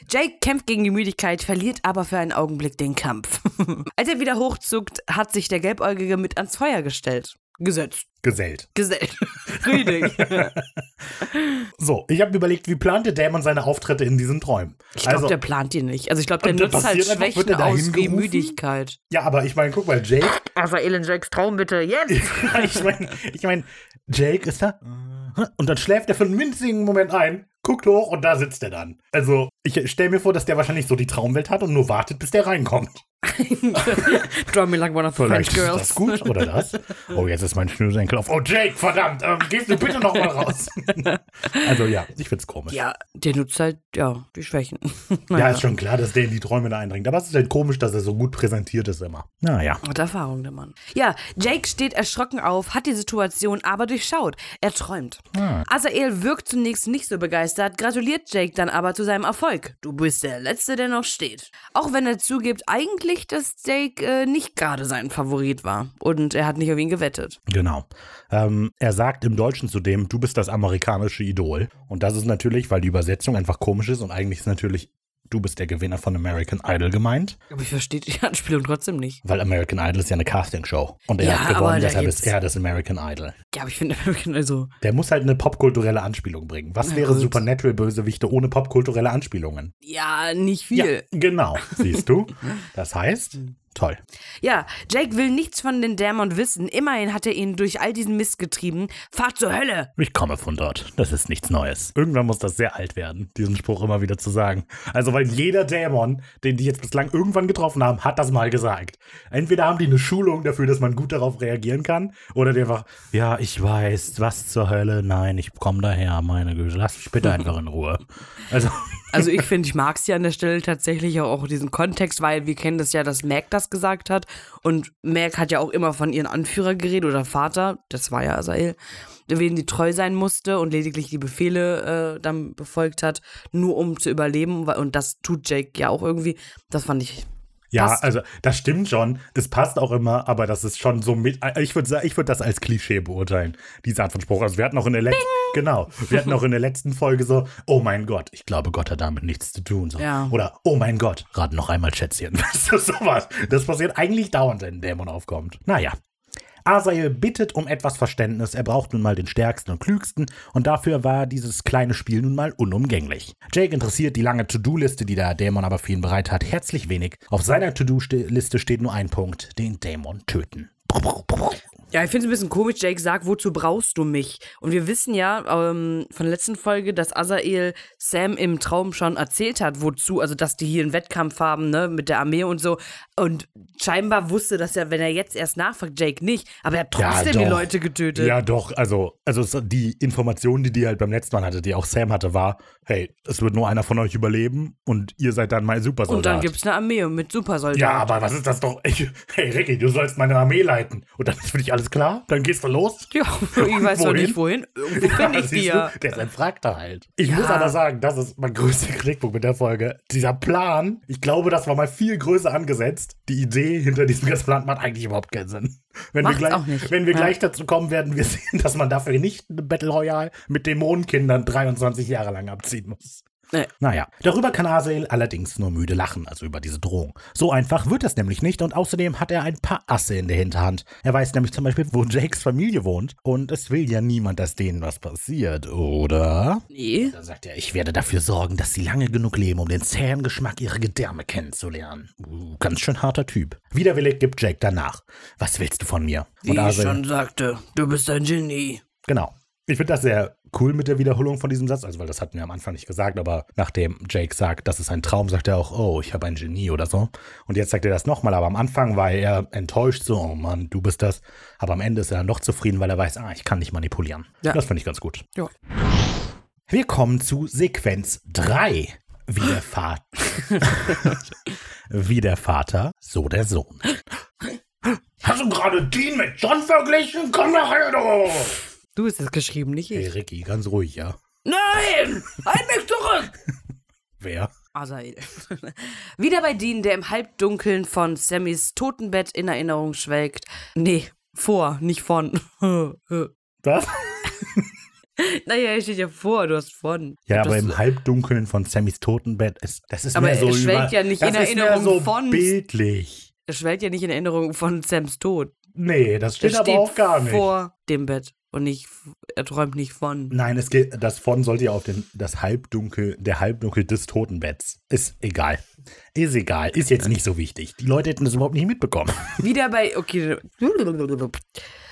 Jake kämpft gegen die Müdigkeit, verliert aber für einen Augenblick den Kampf. Als er wieder hochzuckt, hat sich der Gelbäugige mit ans Feuer gestellt. Gesetzt. gesellt. Gesellt. Richtig. So, ich habe überlegt, wie plante Damon seine Auftritte in diesen Träumen? Ich glaube, also, der plant die nicht. Also ich glaube, der nutzt halt einfach, Schwächen er da aus wie? Müdigkeit. ja, aber ich meine, guck mal, Jake Also Ellen Jakes Traum bitte, jetzt! ich meine, ich mein, Jake ist da und dann schläft er für einen winzigen Moment ein guckt hoch und da sitzt er dann. Also, ich stelle mir vor, dass der wahrscheinlich so die Traumwelt hat und nur wartet, bis der reinkommt. Draw me like one of the French Vielleicht ist girls. das gut oder das? Oh, jetzt ist mein Schnürsenkel auf. Oh, Jake, verdammt, ähm, gehst du bitte noch mal raus. also ja, ich find's komisch. Ja, der nutzt halt, ja, die Schwächen. Ja, ist schon klar, dass der in die Träume da eindringt. Aber es ist halt komisch, dass er so gut präsentiert ist immer. Naja. Hat Erfahrung, der Mann. Ja, Jake steht erschrocken auf, hat die Situation aber durchschaut. Er träumt. Ah. Azael wirkt zunächst nicht so begeistert, gratuliert Jake dann aber zu seinem Erfolg. Du bist der Letzte, der noch steht. Auch wenn er zugibt, eigentlich, dass Jake äh, nicht gerade sein Favorit war. Und er hat nicht auf ihn gewettet. Genau. Ähm, er sagt im Deutschen zudem, du bist das amerikanische Idol. Und das ist natürlich, weil die Übersetzung einfach komisch ist und eigentlich ist natürlich, du bist der Gewinner von American Idol gemeint. Aber ich verstehe die Anspielung trotzdem nicht. Weil American Idol ist ja eine Castingshow. Und er Ja, hat gewonnen, deshalb ist er das American Idol. Ja, aber ich finde, also, Der muss halt eine popkulturelle Anspielung bringen. Was Na wäre gut. Supernatural-Bösewichte ohne popkulturelle Anspielungen? ja, nicht viel. Ja, genau. Siehst du? Das heißt, toll. Ja, Jake will nichts von den Dämon wissen. Immerhin hat er ihn durch all diesen Mist getrieben. Fahrt zur Hölle! Ich komme von dort. Das ist nichts Neues. Irgendwann muss das sehr alt werden, diesen Spruch immer wieder zu sagen. Also, weil jeder Dämon, den die jetzt bislang irgendwann getroffen haben, hat das mal gesagt. Entweder haben die eine Schulung dafür, dass man gut darauf reagieren kann, oder die einfach, ja, ich weiß, was zur Hölle, nein, ich komme daher, meine Güte, lass mich bitte einfach in Ruhe. Also, Also ich finde, ich mag es ja an der Stelle tatsächlich auch diesen Kontext, weil wir kennen das ja, dass Mac das gesagt hat. Und Mac hat ja auch immer von ihren Anführer geredet oder Vater, das war ja Asael, wen die treu sein musste und lediglich die Befehle äh, dann befolgt hat, nur um zu überleben. Und das tut Jake ja auch irgendwie. Das fand ich. Ja, Passt. also, das stimmt schon. Es passt auch immer, aber das ist schon so mit, ich würde sagen, ich würde das als Klischee beurteilen, diese Art von Spruch. Also, wir hatten auch in der letzten, genau, wir hatten auch in der letzten Folge so, oh mein Gott, ich glaube, Gott hat damit nichts zu tun. So. Ja. Oder, oh mein Gott, rat noch einmal Schätzchen. Du, sowas. Das passiert eigentlich dauernd, wenn ein Dämon aufkommt. Naja. Asael bittet um etwas Verständnis, er braucht nun mal den stärksten und klügsten und dafür war dieses kleine Spiel nun mal unumgänglich. Jake interessiert die lange To-Do-Liste, die der Dämon aber für ihn bereit hat, herzlich wenig. Auf seiner To-Do-Liste steht nur ein Punkt, den Dämon töten. Ja, ich finde es ein bisschen komisch, Jake sagt, wozu brauchst du mich? Und wir wissen ja ähm, von der letzten Folge, dass Azael Sam im Traum schon erzählt hat, wozu, also dass die hier einen Wettkampf haben, ne, mit der Armee und so. Und scheinbar wusste das ja, wenn er jetzt erst nachfragt, Jake nicht. Aber er hat trotzdem die doch. Leute getötet. Ja, doch, also, also die Information, die die halt beim letzten Mal hatte, die auch Sam hatte, war, hey, es wird nur einer von euch überleben und ihr seid dann mein Supersoldat. und dann gibt es eine Armee mit Supersoldaten. Ja, aber was ist das doch? Ich, hey Ricky, du sollst meine Armee leiten. Und dann ist für dich alles klar? Dann gehst du los? Ja, ich weiß noch Wohin? nicht wohin. Irgendwo finde ich die siehst ja. du, der ist ein Frakter halt. Ich Ja. muss aber sagen, das ist mein größter Kritikpunkt mit der Folge. Dieser Plan, ich glaube, das war mal viel größer angesetzt. Die Idee hinter diesem ganzen Plan macht eigentlich überhaupt keinen Sinn. Wenn Macht's wir gleich, auch nicht. Wenn wir Ja. gleich dazu kommen, werden wir sehen, dass man dafür nicht eine Battle Royale mit Dämonenkindern 23 Jahre lang abziehen muss. Nee. Naja, darüber kann Asael allerdings nur müde lachen, also über diese Drohung. So einfach wird es nämlich nicht und außerdem hat er ein paar Asse in der Hinterhand. Er weiß nämlich zum Beispiel, wo Jakes Familie wohnt und es will ja niemand, dass denen was passiert, oder? Nee. Da sagt er, ich werde dafür sorgen, dass sie lange genug leben, um den zähen Geschmack ihrer Gedärme kennenzulernen. Uh, ganz schön harter Typ. Widerwillig gibt Jake danach. Was willst du von mir? Wie ich schon sagte, du bist ein Genie. Genau. Ich finde das sehr cool mit der Wiederholung von diesem Satz, also weil das hatten wir am Anfang nicht gesagt, aber nachdem Jake sagt, das ist ein Traum, sagt er auch, oh, ich habe ein Genie oder so. Und jetzt sagt er das nochmal, aber am Anfang war er enttäuscht, so, oh Mann, du bist das. Aber am Ende ist er dann doch zufrieden, weil er weiß, ah, ich kann nicht manipulieren. Ja. Das finde ich ganz gut. Ja. Wir kommen zu Sequenz 3. Wie der Vater. Wie der Vater, so der Sohn. Hast du gerade Dean mit John verglichen? Komm doch her, du! Du hast es geschrieben, nicht Hey ich. Ricky, ganz ruhig, ja. Nein! Halt mich zurück! Wer? Asael. Wieder bei Dean, der im Halbdunkeln von Sammys Totenbett in Erinnerung schwelgt. Nee, vor, nicht von. Was? naja, er steht ja vor, du hast von. Ja, Das- aber im Halbdunkeln von Sammys Totenbett ist das ist Aber mehr so er schwelgt über, ja nicht das in Erinnerung so von- bildlich. Er schwelgt ja nicht in Erinnerung von Sams Tod. Nee, das steht er aber auch gar nicht. vor dem Bett und nicht, er träumt nicht von. Nein, es geht, das von sollte ja auf den, das Halbdunkel, der Halbdunkel des Totenbetts. Ist egal. Ist egal. Ist jetzt nicht so wichtig. Die Leute hätten das überhaupt nicht mitbekommen. Wieder bei, okay.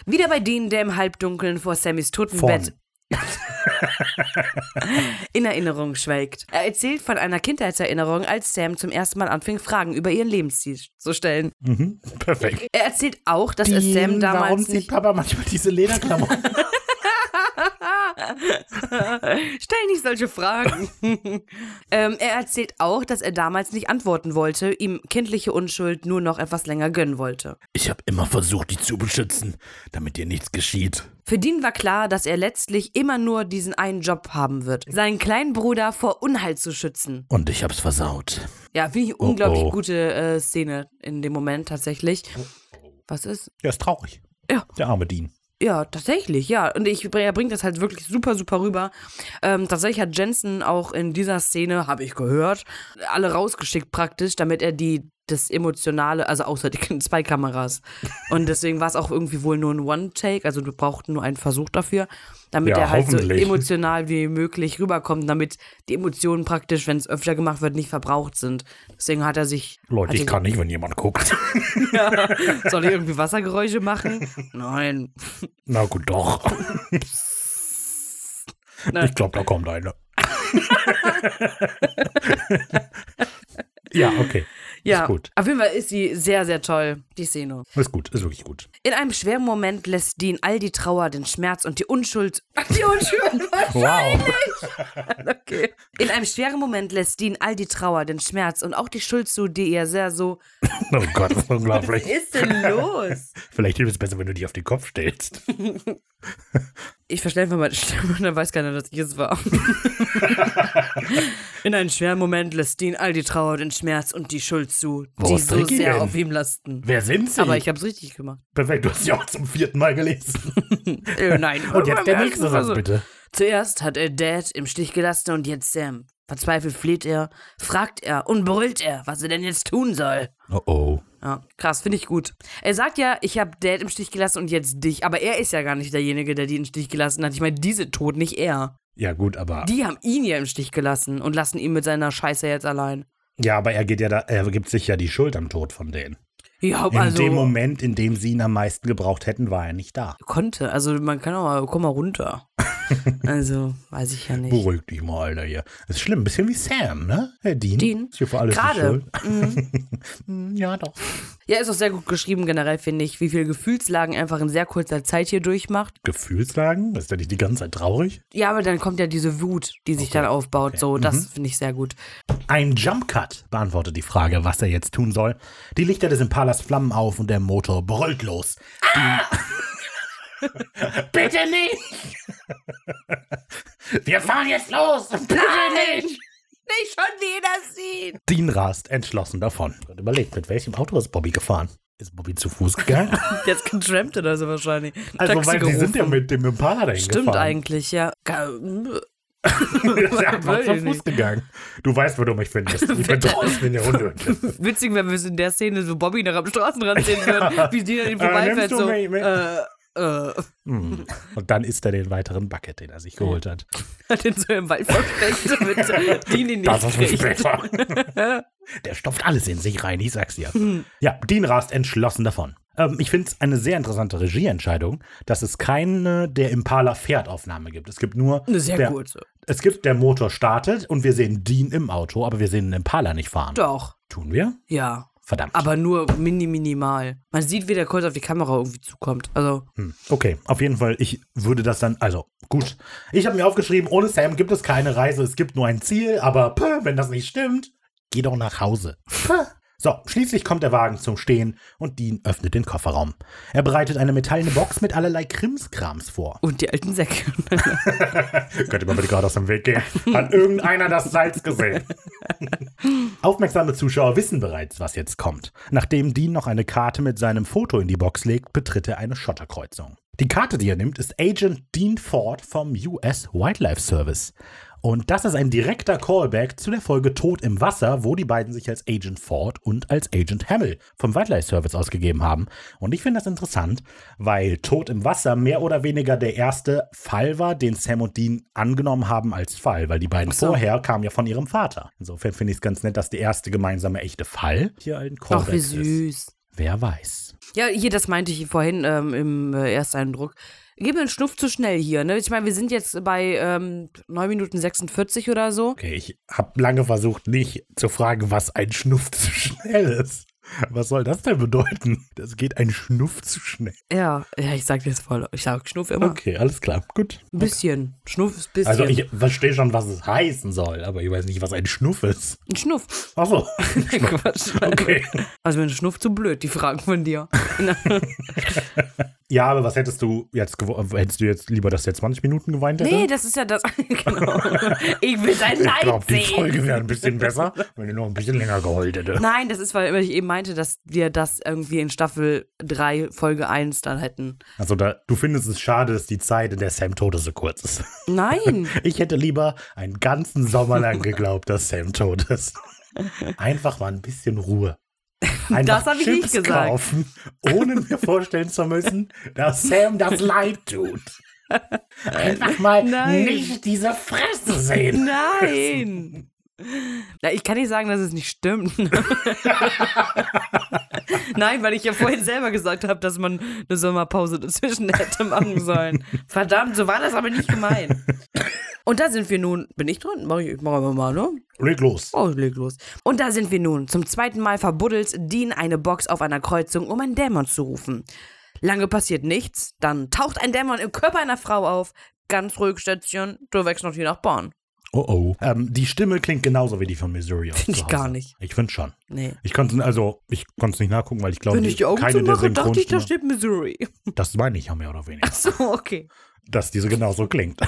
Wieder bei denen, der im Halbdunkeln vor Sammys. Totenbett. in Erinnerung schwelgt. Er erzählt von einer Kindheitserinnerung, als Sam zum ersten Mal anfing, Fragen über ihren Lebensstil zu stellen. Mhm, perfekt. Er erzählt auch, dass es Sam warum damals zieht nicht. Papa manchmal diese Lederklamotten? Stell nicht solche Fragen. ähm, er erzählt auch, dass er damals nicht antworten wollte, ihm kindliche Unschuld nur noch etwas länger gönnen wollte. Ich habe immer versucht, dich zu beschützen, damit dir nichts geschieht. Für Dean war klar, dass er letztlich immer nur diesen einen Job haben wird, seinen kleinen Bruder vor Unheil zu schützen. Und ich hab's versaut. Ja, finde ich unglaublich oh. gute äh, Szene in dem Moment tatsächlich. Was ist? Er ist traurig. Ja. Der arme Dean. Ja, tatsächlich, ja. Und ich, er bringt das halt wirklich super, super rüber. Ähm, tatsächlich hat Jensen auch in dieser Szene, habe ich gehört, alle rausgeschickt praktisch, damit er die das Emotionale, also außer die zwei Kameras. Und deswegen war es auch irgendwie wohl nur ein One-Take, also du brauchst nur einen Versuch dafür, damit Ja, er halt so emotional wie möglich rüberkommt, damit die Emotionen praktisch, wenn es öfter gemacht wird, nicht verbraucht sind. Deswegen hat er sich. Leute, ich kann nicht, wenn jemand guckt. Soll ich irgendwie Wassergeräusche machen? Nein. Na gut, doch. Nein. Ich glaube, da kommt eine. ja, okay. Ja, Ist gut. auf jeden Fall ist sie sehr, sehr toll, die Szene. Ist gut, ist wirklich gut. In einem schweren Moment lässt Dean all die Trauer, den Schmerz und die Unschuld. Die Unschuld! Wow. okay. In einem schweren Moment lässt Dean all die Trauer, den Schmerz und auch die Schuld zu, die er sehr so. Oh Gott, das ist unglaublich. Was ist denn los? Vielleicht hilft es besser, wenn du dich auf den Kopf stellst. Ich verstelle einfach meine Stimme und dann weiß keiner, dass ich es war. In einem schweren Moment lässt Dean all die Trauer, den Schmerz und die Schuld zu, Wo die so Ricky sehr denn? auf ihm lasten. Wer sind sie? Aber ich hab's richtig gemacht. Perfekt, du hast sie auch zum vierten Mal gelesen. Äh, nein. Und jetzt der nächste Satz, Also, bitte. Zuerst hat er Dad im Stich gelassen und jetzt Sam. Verzweifelt fleht er, fragt er und brüllt er, was er denn jetzt tun soll. Oh oh. Ja, krass, finde ich gut. Er sagt ja, ich habe Dad im Stich gelassen und jetzt dich, aber er ist ja gar nicht derjenige, der die im Stich gelassen hat. Ich meine, diese tot, nicht er. Ja, gut, aber. Die haben ihn ja im Stich gelassen und lassen ihn mit seiner Scheiße jetzt allein. Ja, aber er geht ja da, er gibt sich ja die Schuld am Tod von denen. Ja, In also dem Moment, in dem sie ihn am meisten gebraucht hätten, war er nicht da. konnte. Also man kann auch mal, komm mal runter. also, weiß ich ja nicht. Beruhig dich mal, Alter, hier. Das ist schlimm, ein bisschen wie Sam, ne? Herr Dean. Dean. Ist hier für alles Gerade. Mhm. Hm, ja, doch. Ja, ist auch sehr gut geschrieben generell, finde ich, wie viele Gefühlslagen einfach in sehr kurzer Zeit hier durchmacht. Gefühlslagen? Ist er nicht die ganze Zeit traurig? Ja, aber dann kommt ja diese Wut, die sich Okay, dann aufbaut. okay. So, das Mhm. finde ich sehr gut. Ein Jump Cut beantwortet die Frage, was er jetzt tun soll. Die Lichter des Impalas flammen auf und der Motor brüllt los. Bitte nicht! Wir fahren jetzt los! Bitte nicht! Nicht schon wieder sehen! Dean rast entschlossen davon. Und überlegt, mit welchem Auto ist Bobby gefahren? Ist Bobby zu Fuß gegangen? Ist getrampt oder so wahrscheinlich. also, Taxi weil sie sind ja gerufen. mit dem Impala dahin Stimmt gefahren. eigentlich, ja. Ist einfach zu Fuß gegangen. Du weißt, wo du mich findest. Ich bin draußen in der Hunde. Witzig, wenn wir es in der Szene so Bobby noch am Straßenrand sehen würden, wie die an ihm Äh, vorbeifährt. du so, äh, äh, Hm. Und dann isst er den weiteren Bucket, den er sich geholt hat. hat den so im Wald versteckt, damit die ihn Das ist nicht für kriegt. später. Der stopft alles in sich rein, ich sag's dir. Hm. Ja, Dean rast entschlossen davon. Ähm, ich finde es eine sehr interessante Regieentscheidung, dass es keine der Impala-Pferdaufnahme gibt. Es gibt nur. Eine sehr der, kurze. Es gibt, der Motor startet und wir sehen Dean im Auto, aber wir sehen den Impala nicht fahren. Doch, Tun wir? ja. Verdammt. Aber nur mini minimal. Man sieht, wie der kurz auf die Kamera irgendwie zukommt. Also, Hm, Okay, auf jeden Fall, ich würde das dann, also gut. Ich habe mir aufgeschrieben, ohne Sam gibt es keine Reise, es gibt nur ein Ziel, aber puh, wenn das nicht stimmt, geh doch nach Hause. Puh. So, schließlich kommt der Wagen zum Stehen und Dean öffnet den Kofferraum. Er bereitet eine metallene Box mit allerlei Krimskrams vor. und die alten Säcke. Könnt ihr mal bitte gerade aus dem Weg gehen? Hat irgendeiner das Salz gesehen? Aufmerksame Zuschauer wissen bereits, was jetzt kommt. Nachdem Dean noch eine Karte mit seinem Foto in die Box legt, betritt er eine Schotterkreuzung. Die Karte, die er nimmt, ist Agent Dean Ford vom US Wildlife Service. Und das ist ein direkter Callback zu der Folge Tod im Wasser, wo die beiden sich als Agent Ford und als Agent Hamill vom Wildlife Service ausgegeben haben. Und ich finde das interessant, weil Tod im Wasser mehr oder weniger der erste Fall war, den Sam und Dean angenommen haben als Fall, weil die beiden so. vorher kamen ja von ihrem Vater. Insofern finde ich es ganz nett, dass der erste gemeinsame echte Fall hier ein Callback Ach, wie ist. süß. Wer weiß. Ja, hier, das meinte ich vorhin ähm, im äh, Ersteindruck. Gib mir einen Schnuff zu schnell hier, ne? Ich meine, wir sind jetzt bei ähm, 9 Minuten 46 oder so. Okay, ich habe lange versucht, nicht zu fragen, was ein Schnuff zu schnell ist. Was soll das denn bedeuten? Das geht ein Schnuff zu schnell. Ja, ja, ich sag jetzt voll. Ich sag Schnuff immer. Okay, alles klar. Gut. Ein bisschen. Schnuff ist ein bisschen. Also ich verstehe schon, was es heißen soll, aber ich weiß nicht, was ein Schnuff ist. ein Schnuff. Ach so. Quatsch. Okay. Also ein Schnuff zu blöd, die Fragen von dir. Ja, aber was hättest du jetzt hättest du jetzt lieber, dass der 20 Minuten geweint hätte? nee, das ist ja das. genau. Ich will ich Leid glaube, die sehen. Folge wäre ein bisschen besser, wenn er noch ein bisschen länger geheult hätte. Nein, das ist, weil ich eben meinte, dass wir das irgendwie in Staffel 3, Folge 1 dann hätten. Also da, du findest es schade, dass die Zeit, in der Sam tot ist, so kurz ist. Nein. Ich hätte lieber einen ganzen Sommer lang geglaubt, dass Sam tot ist. Einfach mal ein bisschen Ruhe. Einfach Das hab ich nicht gesagt. kaufen, ohne mir vorstellen zu müssen, dass Sam das leid tut. Einfach mal Nein. nicht diese Fresse sehen. Nein. Na, ich kann nicht sagen, dass es nicht stimmt. Nein, weil ich ja vorhin selber gesagt habe, dass man eine Sommerpause dazwischen hätte machen sollen. Verdammt, so war das aber nicht gemeint. Und da sind wir nun. Bin ich dran? Mach ich, mach aber mal, ne? Leg los. Oh, leg los. Und da sind wir nun. Zum zweiten Mal verbuddelt Dean eine Box auf einer Kreuzung, um einen Dämon zu rufen. Lange passiert nichts, dann taucht ein Dämon im Körper einer Frau auf. Ganz ruhig, Schätzchen, du wächst noch hier nach Bahn. Oh oh. Ähm, die Stimme klingt genauso wie die von Missouri aus. Find ich gar nicht. Ich finde schon. Nee. Ich konnte also ich konnte es nicht nachgucken, weil ich glaube, Wenn ich die Augen keine der zumache, dachte ich, da steht Missouri. Das meine ich ja mehr oder weniger. So, okay. dass diese genauso klingt.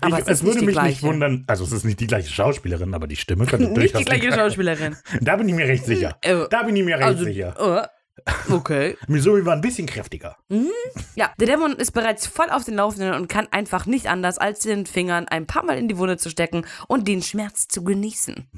Aber ich, es nicht würde mich nicht gleiche. wundern, also es ist nicht die gleiche Schauspielerin, aber die Stimme könnte Nicht durchaus die gleiche Schauspielerin. Da bin ich mir recht sicher. Äh, Da bin ich mir recht Also, sicher. Okay. Missouri war ein bisschen kräftiger. Ja, der Dämon ist bereits voll auf den Laufenden und kann einfach nicht anders, als den Fingern ein paar Mal in die Wunde zu stecken und den Schmerz zu genießen.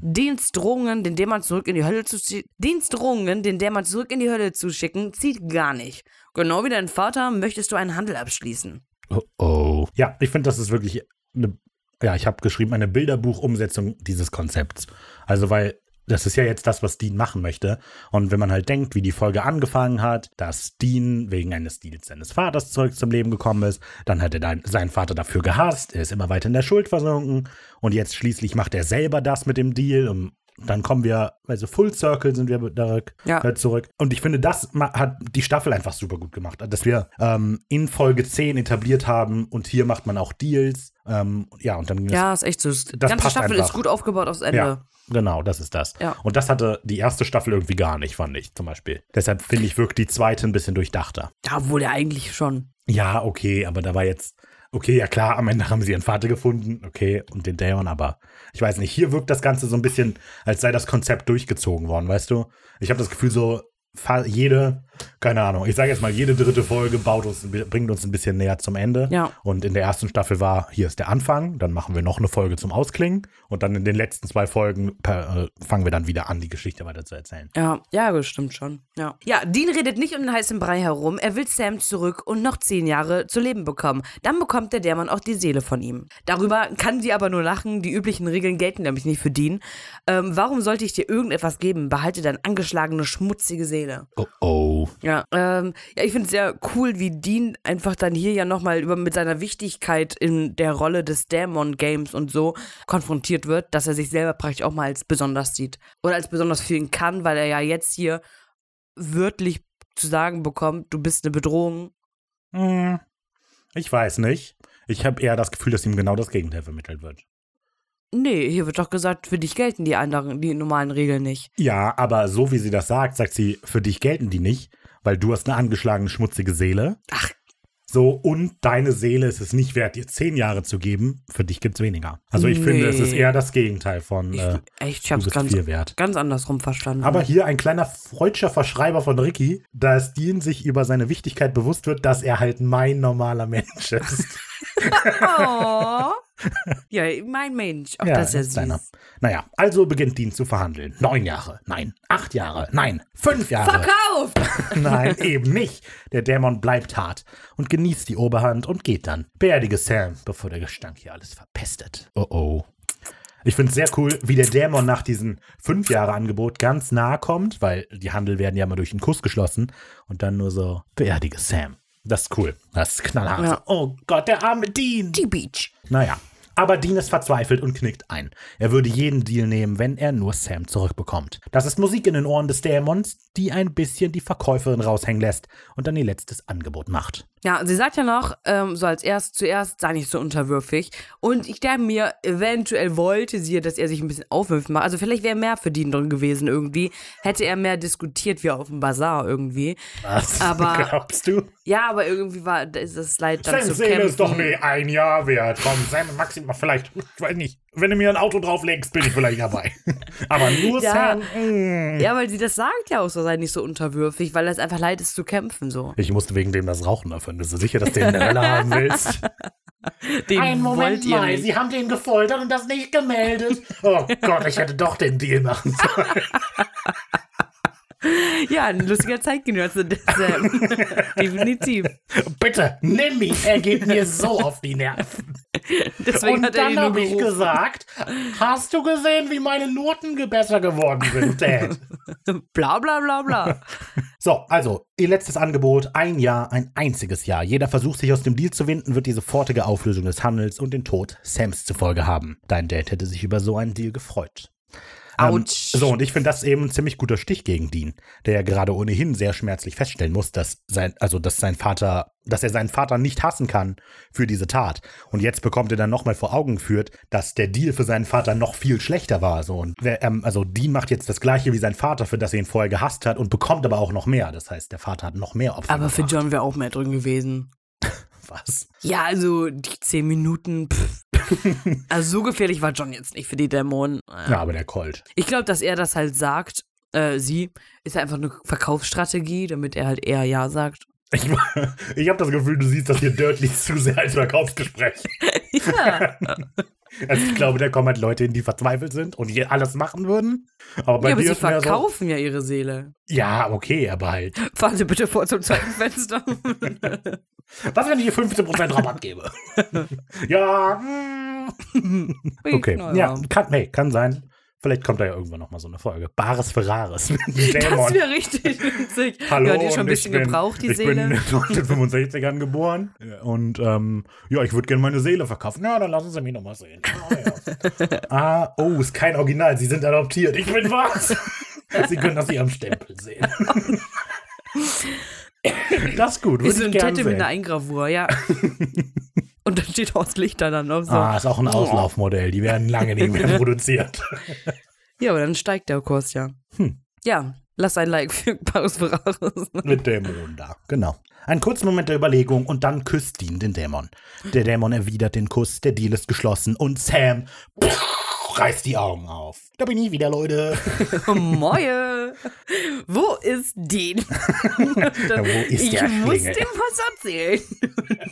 Deans Drohungen, den Dämon zurück in die Hölle zu schicken, Deans Drohungen, den Dämon zurück in die Hölle zu schicken, zieht gar nicht. Genau wie dein Vater möchtest du einen Handel abschließen. Oh oh. Ja, ich finde, das ist wirklich eine, ja, ich habe geschrieben, eine Bilderbuchumsetzung dieses Konzepts. Also, weil das ist ja jetzt das, was Dean machen möchte. Und wenn man halt denkt, wie die Folge angefangen hat, dass Dean wegen eines Deals seines Vaters zurück zum Leben gekommen ist, dann hat er dann seinen Vater dafür gehasst, er ist immer weiter in der Schuld versunken und jetzt schließlich macht er selber das mit dem Deal und dann kommen wir, also Full Circle sind wir da Ja. äh, zurück. Und ich finde, das hat die Staffel einfach super gut gemacht, dass wir ähm, in Folge 10 etabliert haben und hier macht man auch Deals. Ähm, ja, und dann ging es Ja, ist echt so. Die ganze Staffel einfach. ist gut aufgebaut aufs Ende. Ja, genau, das ist das. Ja. Und das hatte die erste Staffel irgendwie gar nicht, fand ich zum Beispiel. Deshalb finde ich, wirkt die zweite ein bisschen durchdachter. Ja, wohl ja eigentlich schon. Ja, okay, aber da war jetzt, okay, ja klar, am Ende haben sie ihren Vater gefunden, okay, und den Daeon, aber ich weiß nicht, hier wirkt das Ganze so ein bisschen, als sei das Konzept durchgezogen worden, weißt du? Ich habe das Gefühl, so jede, keine Ahnung, ich sage jetzt mal, jede dritte Folge baut uns, bringt uns ein bisschen näher zum Ende. Ja. Und in der ersten Staffel war, hier ist der Anfang, dann machen wir noch eine Folge zum Ausklingen und dann in den letzten zwei Folgen per, äh, fangen wir dann wieder an, die Geschichte weiter zu erzählen. Ja, ja, das stimmt schon. Ja. ja, Dean redet nicht um den heißen Brei herum. Er will Sam zurück und noch zehn Jahre zu leben bekommen. Dann bekommt der Dämon auch die Seele von ihm. Darüber kann sie aber nur lachen. Die üblichen Regeln gelten nämlich nicht für Dean. Ähm, warum sollte ich dir irgendetwas geben? Behalte deine angeschlagene, schmutzige Seele. Oh oh. Ja, ähm, ja ich finde es sehr cool, wie Dean einfach dann hier ja nochmal mit seiner Wichtigkeit in der Rolle des Dämon Games und so konfrontiert wird, dass er sich selber praktisch auch mal als besonders sieht. Oder als besonders fühlen kann, weil er ja jetzt hier wörtlich zu sagen bekommt, du bist eine Bedrohung. Hm, ich weiß nicht. Ich habe eher das Gefühl, dass ihm genau das Gegenteil vermittelt wird. Nee, hier wird doch gesagt, für dich gelten die anderen, die normalen Regeln nicht. Ja, aber so wie sie das sagt, sagt sie, für dich gelten die nicht, weil du hast eine angeschlagene, schmutzige Seele. Ach. So, und deine Seele ist es nicht wert, dir zehn Jahre zu geben. Für dich gibt's weniger. Also ich finde, es ist Nee. eher das Gegenteil von Ich, äh, echt, ich du hab's bist ganz, viel wert. ganz andersrum verstanden. Aber hier ein kleiner freudscher Verschreiber von Ricky, dass Dean sich über seine Wichtigkeit bewusst wird, dass er halt mein normaler Mensch ist. Oh. ja, mein Mensch. Ach, das ist ja süß. Naja, also beginnt Dean zu verhandeln. Neun Jahre, nein. Acht Jahre, nein. Fünf Jahre. Verkauft! Nein, eben nicht. Der Dämon bleibt hart und genießt die Oberhand und geht dann. Beerdige Sam, bevor der Gestank hier alles verpestet. Oh oh. Ich finde es sehr cool, wie der Dämon nach diesem fünf Jahre Angebot ganz nahe kommt, weil die Handel werden ja mal durch einen Kuss geschlossen und dann nur so, beerdige Sam. Das ist cool. Das ist knallhart. Ja. Oh Gott, der arme Dean. Die Beach. Naja. Aber Dean ist verzweifelt und knickt ein. Er würde jeden Deal nehmen, wenn er nur Sam zurückbekommt. Das ist Musik in den Ohren des Dämons, die ein bisschen die Verkäuferin raushängen lässt und dann ihr letztes Angebot macht. Ja, sie sagt ja noch, ähm, so als erst, zuerst sei nicht so unterwürfig. Und ich denke mir, eventuell wollte sie, dass er sich ein bisschen aufwürfig macht. Also vielleicht wäre mehr für Dean drin gewesen irgendwie. Hätte er mehr diskutiert wie auf dem Bazar irgendwie. Was Aber- glaubst du? Ja, aber irgendwie war das das Leid dann Sams zu kämpfen. ist doch nicht ein Jahr wert. Komm, Sam, maximal vielleicht, ich weiß nicht, wenn du mir ein Auto drauflegst, bin ich vielleicht dabei. Aber nur Ja. Sam. mm. Ja, weil sie das sagt ja auch so, sei nicht so unterwürfig, weil es einfach leid ist zu kämpfen so. Ich musste wegen dem das Rauchen öffnen. Bist du sicher, dass du den in der Hölle haben willst? Den wollt ihr nicht. Sie haben den gefoltert und das nicht gemeldet. Oh Gott, ich hätte doch den Deal machen sollen. Ja, ein lustiger Zeitgenosse, der Sam. Definitiv. Bitte, nimm mich. Er geht mir so auf die Nerven. Deswegen und hat er dann habe ich gesagt, hast du gesehen, wie meine Noten besser geworden sind, Dad? Bla bla bla bla. So, also, ihr letztes Angebot, ein Jahr, ein einziges Jahr. Jeder Versuch, sich aus dem Deal zu winden, wird die sofortige Auflösung des Handels und den Tod Sams zur Folge haben. Dein Dad hätte sich über so einen Deal gefreut. Ähm, Autsch. so, und ich finde das eben ein ziemlich guter Stich gegen Dean, der ja gerade ohnehin sehr schmerzlich feststellen muss, dass sein, also dass sein Vater, dass er seinen Vater nicht hassen kann für diese Tat. Und jetzt bekommt er dann nochmal vor Augen geführt, dass der Deal für seinen Vater noch viel schlechter war. So. Und wer, ähm, also Dean macht jetzt das gleiche wie sein Vater, für das er ihn vorher gehasst hat, und bekommt aber auch noch mehr. Das heißt, der Vater hat noch mehr Opfer. Aber für gebracht. John wäre auch mehr drin gewesen. Was? Ja, also die zehn Minuten. Pff. Also so gefährlich war John jetzt nicht für die Dämonen. Ja, aber der Colt. Ich glaube, dass er das halt sagt. Äh, sie ist einfach eine Verkaufsstrategie, damit er halt eher Ja sagt. Ich, ich habe das Gefühl, du siehst das hier deutlich zu sehr als Verkaufsgespräch. Ja. Also ich glaube, da kommen halt Leute hin, die verzweifelt sind und hier alles machen würden. Aber bei ja, aber sie mehr so, verkaufen ja ihre Seele. ja, okay, aber halt. Fahren Sie bitte vor zum zweiten Fenster. Was, wenn ich hier 15% Rabatt gebe? ja, mm. okay. Ja, kann, nee, kann sein. Vielleicht kommt da ja irgendwann noch mal so eine Folge. Bares für Rares. mit einem Das Dämon. wäre richtig witzig. Hallo, ja, die schon ein bisschen ich bin, gebraucht, die ich Seele. bin in den 1965ern geboren und ähm, ja, ich würde gerne meine Seele verkaufen. Ja, dann lassen Sie mich noch mal sehen. Ah, ja. ah, oh, ist kein Original. Sie sind adoptiert. Ich bin was? Sie können das hier am Stempel sehen. das ist gut. ist Würde so ich ein gerne mit sehen. einer Eingravur, ja. Und dann steht Horst Lichter dann noch so. Ah, ist auch ein Auslaufmodell. Die werden lange nicht mehr produziert. Ja, aber dann steigt der Kurs ja. Hm. Ja, lass ein Like für Paris Ferraris. Mit Dämonen da. Genau. Ein kurzer Moment der Überlegung und dann küsst Dean den Dämon. Der Dämon erwidert den Kuss, der Deal ist geschlossen und Sam reißt die Augen auf. Da bin ich wieder, Leute. Moje! Wo ist Dean? Ja, wo ist ich der muss Schlingel? dem was erzählen.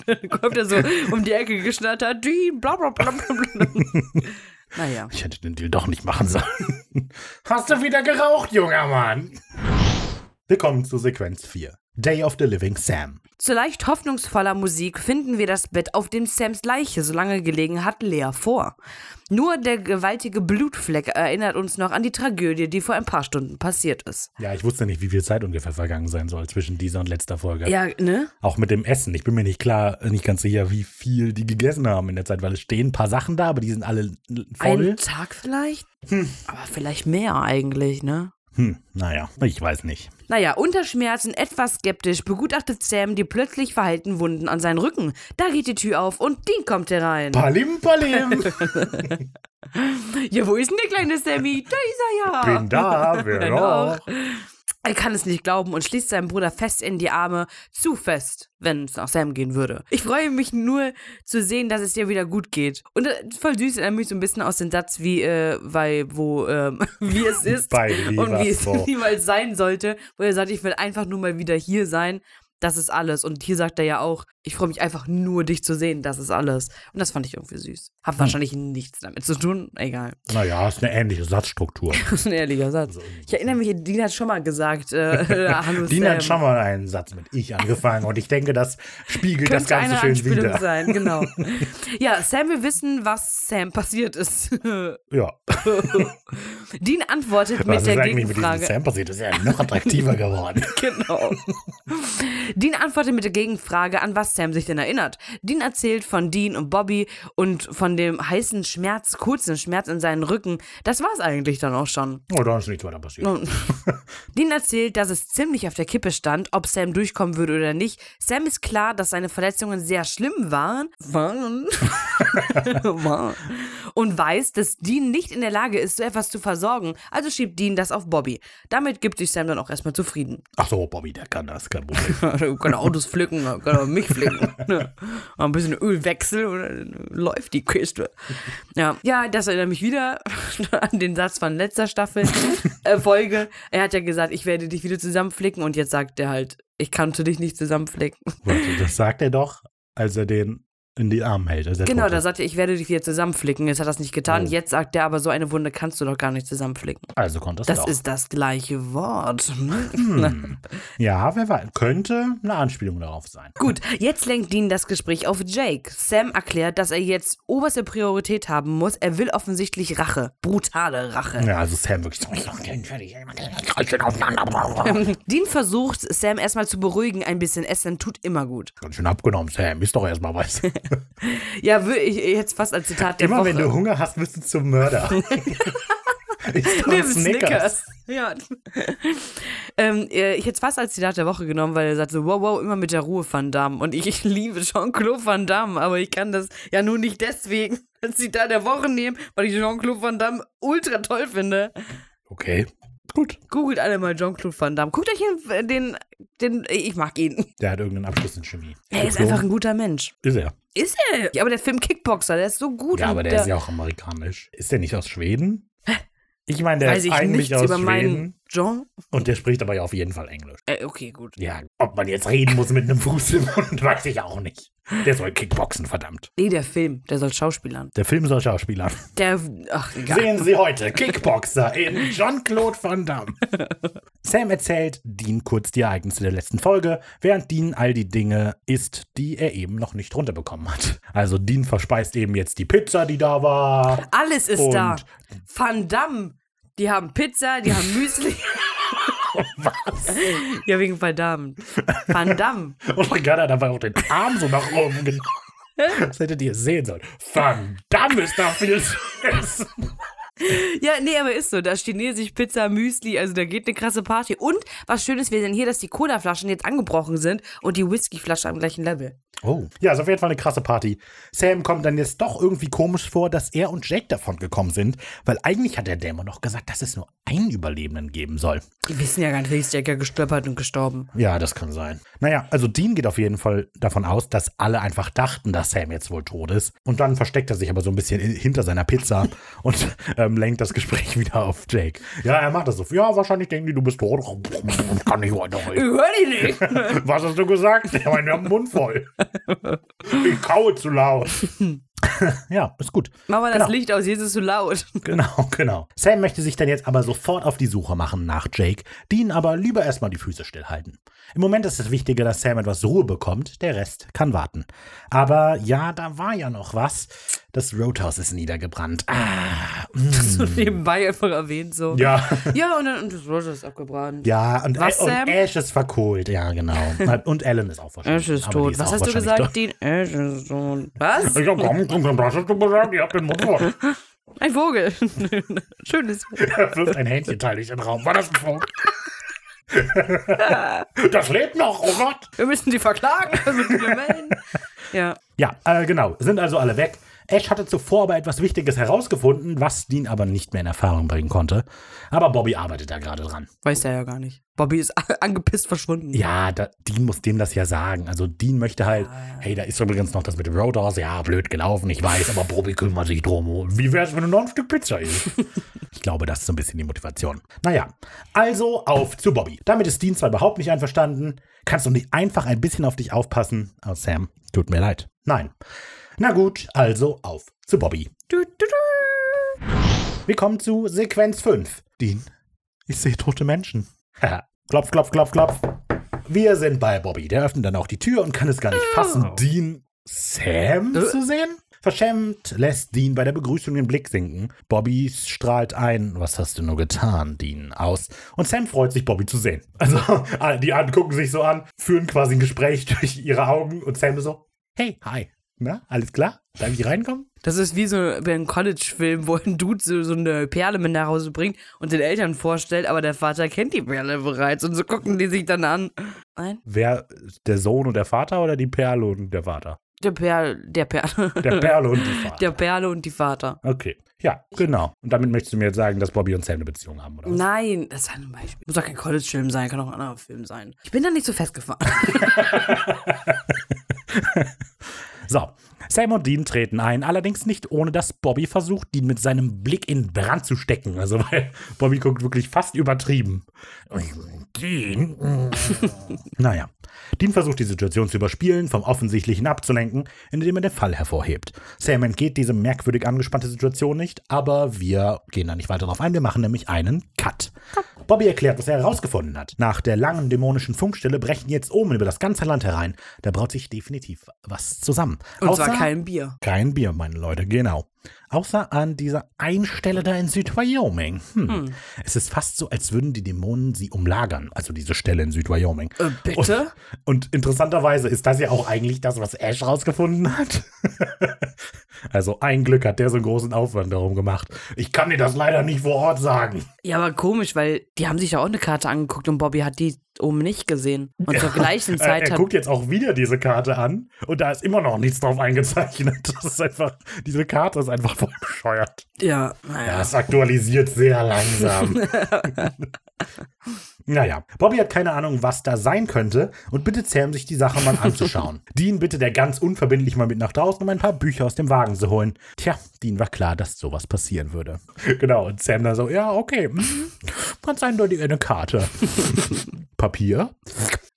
dann kommt er so um die Ecke geschnattert. Dean, bla bla bla bla bla. Naja. Ich hätte den Deal doch nicht machen sollen. Hast du wieder geraucht, junger Mann? Willkommen zu Sequenz 4. Day of the Living Sam. Zu leicht hoffnungsvoller Musik finden wir das Bett, auf dem Sams Leiche so lange gelegen hat, leer vor. Nur der gewaltige Blutfleck erinnert uns noch an die Tragödie, die vor ein paar Stunden passiert ist. Ja, ich wusste nicht, wie viel Zeit ungefähr vergangen sein soll zwischen dieser und letzter Folge. Ja, ne? Auch mit dem Essen. Ich bin mir nicht klar, nicht ganz sicher, wie viel die gegessen haben in der Zeit, weil es stehen ein paar Sachen da, aber die sind alle voll. Ein Tag vielleicht? Aber vielleicht mehr eigentlich, ne? Hm, naja, ich weiß nicht. Naja, unter Schmerzen etwas skeptisch begutachtet Sam die plötzlich verheilten Wunden an seinen Rücken. Da geht die Tür auf und Dean kommt herein. Palim, palim. Ja, wo ist denn der kleine Sammy? Da ist er ja. Bin da, wer noch? Er kann es nicht glauben und schließt seinen Bruder fest in die Arme. Zu fest, wenn es nach Sam gehen würde. Ich freue mich nur zu sehen, dass es dir wieder gut geht. Und äh, voll süß, er mich so ein bisschen aus dem Satz, wie, äh, weil, wo, ähm, wie es ist. Und wie es niemals sein sollte. Wo er sagt, ich will einfach nur mal wieder hier sein. Das ist alles. Und hier sagt er ja auch, Ich freue mich einfach nur, dich zu sehen. Das ist alles. Und das fand ich irgendwie süß. Hab wahrscheinlich nichts damit zu tun. Egal. Naja, ist eine ähnliche Satzstruktur. Das ist ein ehrlicher Satz. Ich erinnere mich, Dean hat schon mal gesagt, äh, Dean Sam. hat schon mal einen Satz mit ich angefangen und ich denke, das spiegelt das Ganze schön Anspielung wieder. sein, genau. ja, Sam will wissen, was Sam passiert ist. Ja. Dean antwortet Was mit der eigentlich mit Gegenfrage. Sam passiert? Ist ja noch attraktiver geworden. Genau. Dean antwortet mit der Gegenfrage, an was Sam sich denn erinnert. Dean erzählt von Dean und Bobby und von dem heißen Schmerz, kurzen Schmerz in seinen Rücken. Das war's eigentlich dann auch schon. Oh, da ist nichts weiter passiert. Dean erzählt, dass es ziemlich auf der Kippe stand, ob Sam durchkommen würde oder nicht. Sam ist klar, dass seine Verletzungen sehr schlimm waren. Waren. Waren. Und weiß, dass Dean nicht in der Lage ist, so etwas zu versorgen. Also schiebt Dean das auf Bobby. Damit gibt sich Sam dann auch erstmal zufrieden. Ach so, Bobby, der kann das, kein Problem. Du kann Autos pflücken, kann auch mich pflücken. Ja. Ein bisschen Ölwechsel und dann läuft die Kiste. Ja, ja das erinnert mich wieder an den Satz von letzter Staffel, äh, Folge. Er hat ja gesagt, ich werde dich wieder zusammenflicken und jetzt sagt er halt, ich konnte dich nicht zusammenflicken. Warte, das sagt er doch, als er den in die Arme hält. als er Genau, da sagt er, ich werde dich wieder zusammenflicken. Jetzt hat er das nicht getan. Oh. Jetzt sagt er aber, so eine Wunde kannst du doch gar nicht zusammenflicken. Also konnte es Das doch. ist das gleiche Wort. Hm. Ja, wer weiß. Könnte eine Anspielung darauf sein. Gut, jetzt lenkt Dean das Gespräch auf Jake. Sam erklärt, dass er jetzt oberste Priorität haben muss. Er will offensichtlich Rache. Brutale Rache. Ja, also Sam wirklich so, ich mach den fertig. Auseinander. Dean versucht, Sam erstmal zu beruhigen. Ein bisschen Essen tut immer gut. Ganz schön abgenommen, Sam. Ist doch erstmal was. Ja, ich jetzt fast als Zitat der Immer Woche. wenn du Hunger hast, bist du zum Mörder. Ist doch Nimm Snickers. Ja. ähm, äh, ich hätte es fast als Zitat der Woche genommen, weil er sagt so, wow, wow, immer mit der Ruhe Van Damme. Und ich, ich liebe Jean-Claude Van Damme, aber ich kann das ja nur nicht deswegen als Zitat der Woche nehmen, weil ich Jean-Claude Van Damme ultra toll finde. Okay, gut. Googelt alle mal Jean-Claude Van Damme. Guckt euch den, den, den, ich mag ihn. Der hat irgendeinen Abschluss in Chemie. Er ist einfach ein guter Mensch. Ist er. Ist er? Ja, aber der Film Kickboxer, der ist so gut. Ja, aber der ist ja auch amerikanisch. Ist der nicht aus Schweden? Ich meine, der Weiß ist ich eigentlich aus Schweden. meinen Jean? Und der spricht aber ja auf jeden Fall Englisch. Äh, okay, gut. Ja, ob man jetzt reden muss mit einem Fuß im Mund, weiß ich auch nicht. Der soll Kickboxen, verdammt. Nee, der Film, der soll Schauspielern. Der Film soll Schauspieler. Der, ach, egal. Sehen Sie heute Kickboxer in Jean-Claude Van Damme. Sam erzählt Dean kurz die Ereignisse der letzten Folge, während Dean all die Dinge isst, die er eben noch nicht runterbekommen hat. Also Dean verspeist eben jetzt die Pizza, die da war. Alles ist da. Van Damme. Die haben Pizza, die haben Müsli. Was? ja, wegen Van Damme. Van Damme. Und Ricardo hat dabei auch den Arm so nach oben genommen. Das hättet ihr sehen sollen. Van Damme ist da viel zu essen. Ja, nee, aber ist so. Da chinesisch Pizza, Müsli, also da geht eine krasse Party. Und was schön ist, wir sehen hier, dass die Cola-Flaschen jetzt angebrochen sind und die Whisky-Flasche am gleichen Level. Oh. Ja, ist auf jeden Fall eine krasse Party. Sam kommt dann jetzt doch irgendwie komisch vor, dass er und Jake davon gekommen sind, weil eigentlich hat der Dämon noch gesagt, dass es nur einen Überlebenden geben soll. Die wissen ja gar nicht, wie ist Jack ja gestöppert und gestorben. Ja, das kann sein. Naja, also Dean geht auf jeden Fall davon aus, dass alle einfach dachten, dass Sam jetzt wohl tot ist. Und dann versteckt er sich aber so ein bisschen in- hinter seiner Pizza und ähm, lenkt das Gespräch wieder auf Jake. Ja, er macht das so. Ja, wahrscheinlich denken die, du bist tot. Kann nicht Ich weiterreden. hör die nicht. Was hast du gesagt? Ich habe meinen Mund voll. Ich kaue zu laut. ja, ist gut. Mach mal das Genau. Licht aus, jetzt ist es zu laut. Genau, genau. Sam möchte sich dann jetzt aber sofort auf die Suche machen nach Jake, Dean aber lieber erstmal die Füße stillhalten. Im Moment ist es wichtiger, dass Sam etwas Ruhe bekommt, der Rest kann warten. Aber ja, da war ja noch was. Das Roadhouse ist niedergebrannt. Ah, mm. So nebenbei einfach erwähnt so. ja. Ja, und dann und das Roger ist abgebrannt. Ja, und, Was, und Sam? Ash ist verkohlt, ja, genau. Und Ellen ist auch verschwunden. Ash ist tot. Was auch hast du wahrscheinlich gesagt, Dean? Ash ist tot. Was? Ja, komm, komm, komm, was hast du gesagt? Ihr habt den Mund voll. Ein Vogel. Schönes. Er wirft ein Hähnchenteil durch den Raum. War das ein Vogel? das lebt noch, oh Gott. Wir müssen die verklagen. Wir müssen wir melden. Ja. Ja, äh, genau. Sind also alle weg. Ash hatte zuvor aber etwas Wichtiges herausgefunden, was Dean aber nicht mehr in Erfahrung bringen konnte. Aber Bobby arbeitet da gerade dran. Weiß er ja gar nicht. Bobby ist angepisst verschwunden. Ja, da, Dean muss dem das ja sagen. Also Dean möchte halt, hey, da ist übrigens noch das mit dem Roadhouse. Ja, blöd gelaufen, ich weiß, aber Bobby kümmert sich drum. Wie wär's, wenn du noch ein Stück Pizza isst? ich glaube, das ist so ein bisschen die Motivation. Naja, also auf zu Bobby. Damit ist Dean zwar überhaupt nicht einverstanden. Kannst du nicht einfach ein bisschen auf dich aufpassen? Oh, Sam, tut mir leid. Nein. Na gut, also auf zu Bobby. Du, du, du. Wir kommen zu Sequenz 5. Dean, ich sehe tote Menschen. Haha. klopf, klopf, klopf, klopf. Wir sind bei Bobby. Der öffnet dann auch die Tür und kann es gar nicht fassen, Dean Sam Äh. zu sehen. Verschämt lässt Dean bei der Begrüßung den Blick sinken. Bobby strahlt ein, was hast du nur getan, Dean, aus. Und Sam freut sich, Bobby zu sehen. Also, die anderen gucken sich so an, führen quasi ein Gespräch durch ihre Augen und Sam ist so, hey, hi. Na, alles klar? Darf ich reinkommen? Das ist wie so wie ein College-Film, wo ein Dude so, so eine Perle mit nach Hause bringt und den Eltern vorstellt, aber der Vater kennt die Perle bereits und so gucken die sich dann an. Nein? Wer, der Sohn und der Vater oder die Perle und der Vater? Der Perl, der Perle. Der Perle und die Vater. Der Perle und die Vater. Okay, ja, genau. Und damit möchtest du mir jetzt sagen, dass Bobby und Sam eine Beziehung haben, oder was? Nein, das ist ein Beispiel. Muss doch kein College-Film sein, kann auch ein anderer Film sein. Ich bin da nicht so festgefahren. So, Sam und Dean treten ein, allerdings nicht ohne, dass Bobby versucht, Dean mit seinem Blick in Brand zu stecken. Also, weil Bobby guckt wirklich fast übertrieben. Dean? naja. Dean versucht die Situation zu überspielen, vom Offensichtlichen abzulenken, indem er den Fall hervorhebt. Sam entgeht diese merkwürdig angespannte Situation nicht, aber wir gehen da nicht weiter drauf ein. Wir machen nämlich einen Cut. Bobby erklärt, was er herausgefunden hat. Nach der langen dämonischen Funkstille brechen jetzt Omen über das ganze Land herein. Da braut sich definitiv was zusammen. Und Außer- kein Bier. kein Bier, meine Leute, genau. Außer an dieser einen Stelle da in Südwyoming. Hm. Es ist fast so, als würden die Dämonen sie umlagern, also diese Stelle in Südwyoming. Äh, bitte? Und, und interessanterweise ist das ja auch eigentlich das, was Ash rausgefunden hat. also ein Glück hat der so einen großen Aufwand darum gemacht. Ich kann dir das leider nicht vor Ort sagen. Ja, aber komisch, weil die haben sich ja auch eine Karte angeguckt und Bobby hat die oben nicht gesehen. Und zur gleichen Er, Zeit er hat. guckt jetzt auch wieder diese Karte an und da ist immer noch nichts drauf eingezeichnet. Das ist einfach, diese Karte ist einfach voll bescheuert. Ja, Ja, naja. es aktualisiert sehr langsam. naja, Bobby hat keine Ahnung, was da sein könnte und bittet Sam, sich die Sache mal anzuschauen. Dean bittet er ganz unverbindlich mal mit nach draußen, um ein paar Bücher aus dem Wagen zu holen. Tja, Dean war klar, dass sowas passieren würde. Genau, und Sam dann so, ja, okay, mhm, ganz eindeutig eine Karte. Papier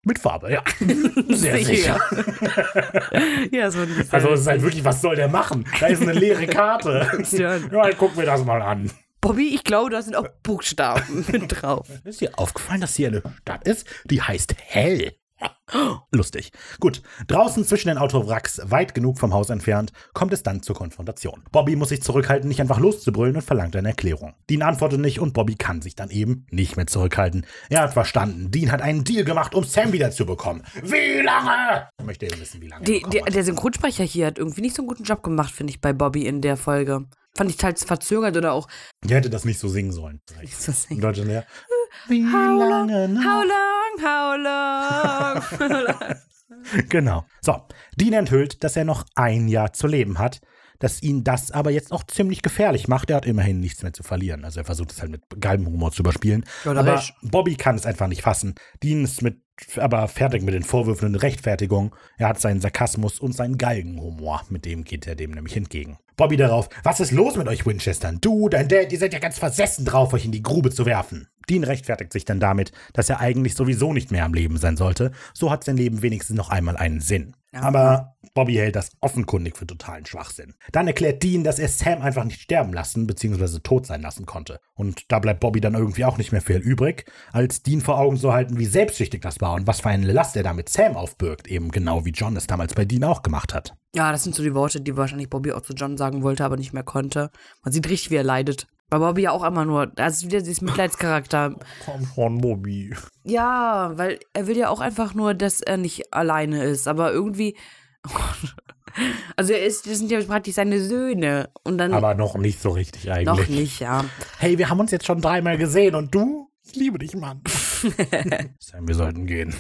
mit Farbe, ja. Sehr sicher. ja, so ein Also es ist halt wirklich, was soll der machen? Da ist eine leere Karte. Ja. Dann gucken wir das mal an. Bobby, ich glaube, da sind auch Buchstaben mit drauf. Ist dir aufgefallen, dass hier eine Stadt ist, die heißt Hell? Lustig. Gut, draußen zwischen den Autowracks, weit genug vom Haus entfernt, kommt es dann zur Konfrontation. Bobby muss sich zurückhalten, nicht einfach loszubrüllen und verlangt eine Erklärung. Dean antwortet nicht und Bobby kann sich dann eben nicht mehr zurückhalten. Er hat verstanden, Dean hat einen Deal gemacht, um Sam wiederzubekommen. Wie lange? Ich möchte eben wissen, wie lange. Die, die, der Synchronsprecher hier hat irgendwie nicht so einen guten Job gemacht, finde ich, bei Bobby in der Folge. Fand ich teils verzögert oder auch. Der hätte das nicht so singen sollen. so singen. In Deutschland ja. Wie How lange long, how long, how long. Genau. So, Dean enthüllt, dass er noch ein Jahr zu leben hat, dass ihn das aber jetzt auch ziemlich gefährlich macht. Er hat immerhin nichts mehr zu verlieren. Also er versucht es halt mit Galgenhumor zu überspielen. Ja, aber recht. Bobby kann es einfach nicht fassen. Dean ist mit, aber fertig mit den Vorwürfen und Rechtfertigungen. Er hat seinen Sarkasmus und seinen Galgenhumor. Mit dem geht er dem nämlich entgegen. Bobby darauf, was ist los mit euch Winchestern? Du, dein Dad, ihr seid ja ganz versessen drauf, euch in die Grube zu werfen. Dean rechtfertigt sich dann damit, dass er eigentlich sowieso nicht mehr am Leben sein sollte. So hat sein Leben wenigstens noch einmal einen Sinn. Ja. Aber Bobby hält das offenkundig für totalen Schwachsinn. Dann erklärt Dean, dass er Sam einfach nicht sterben lassen bzw. tot sein lassen konnte. Und da bleibt Bobby dann irgendwie auch nicht mehr viel übrig, als Dean vor Augen zu halten, wie selbstsüchtig das war und was für eine Last er damit Sam aufbürgt, eben genau wie John es damals bei Dean auch gemacht hat. Ja, das sind so die Worte, die wahrscheinlich Bobby auch zu John sagen wollte, aber nicht mehr konnte. Man sieht richtig, wie er leidet. Bei Bobby ja auch immer nur, das ist wieder dieses Mitleidscharakter. Komm schon, Bobby. Ja, weil er will ja auch einfach nur, dass er nicht alleine ist, aber irgendwie. Oh Gott. Also er ist, das sind ja praktisch seine Söhne. Und dann Aber noch nicht so richtig eigentlich. noch nicht, ja. Hey, wir haben uns jetzt schon dreimal gesehen und du? Ich liebe dich, Mann. Sam, wir sollten gehen.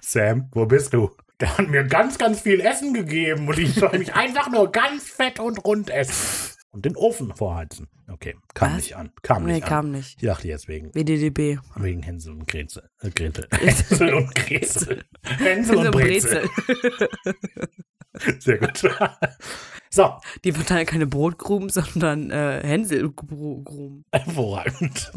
Sam, wo bist du? Der hat mir ganz, ganz viel Essen gegeben und ich soll mich einfach nur ganz fett und rund essen. Und den Ofen vorheizen. Okay, kam Was? nicht an. Kam Nee, nicht an. kam nicht. Ich dachte jetzt wegen, WDDB. wegen Hänsel und Gretel. Äh, Gretel. Hänsel und Gretel. Hänsel und Brezel. Sehr gut. So, Die verteilen keine Brotkrumen, sondern äh, Hänselgruben. hervorragend.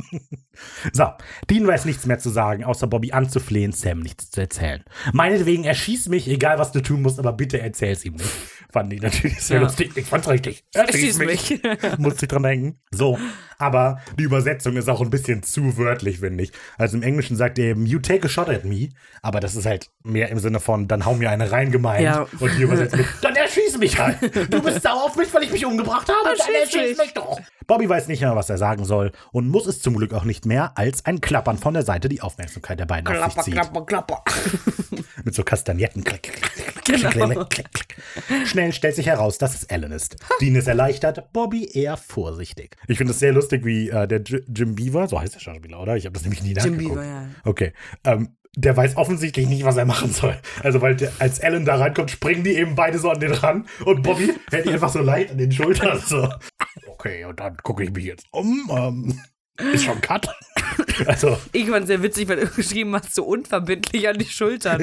So, Dean weiß nichts mehr zu sagen, außer Bobby anzuflehen, Sam nichts zu erzählen. Meinetwegen, erschieß mich, egal was du tun musst, aber bitte erzähl's ihm nicht. Fand ich natürlich sehr Ja. lustig. Ich fand's richtig. Erschieß mich. Musste ich dran denken. So, aber die Übersetzung ist auch ein bisschen zu wörtlich, finde ich. Also im Englischen sagt er eben, you take a shot at me, aber das ist halt mehr im Sinne von, dann hau mir eine rein gemeint. Ja. Und die übersetzt mit, dann erschieß mich halt. Du bist sauer auf mich, weil ich mich umgebracht habe, dann Erschieß mich. doch. Bobby weiß nicht mehr, was er sagen soll und muss es zum Glück auch nicht mehr, als ein Klappern von der Seite die Aufmerksamkeit der beiden auf sich zieht. klapper. Mit so Kastagnetten. Klick, klick, klick, klick, Genau. klick, klick, klick. Schnell stellt sich heraus, dass es Ellen ist. Dean ist erleichtert, Bobby eher vorsichtig. Ich finde es sehr lustig, wie äh, der J Jim Beaver, so heißt der Schauspieler, oder? Ich habe das nämlich nie Jim nachgeguckt. Beaver, ja. Okay. Ähm, der weiß offensichtlich nicht, was er machen soll. Also, weil der, als Ellen da reinkommt, springen die eben beide so an den ran und Bobby hält einfach so leicht an den Schultern. So. Okay, und dann gucke ich mich jetzt um. Ähm, ist schon Cut. Also, Ich fand sehr witzig, weil du geschrieben hast, so unverbindlich an die Schultern.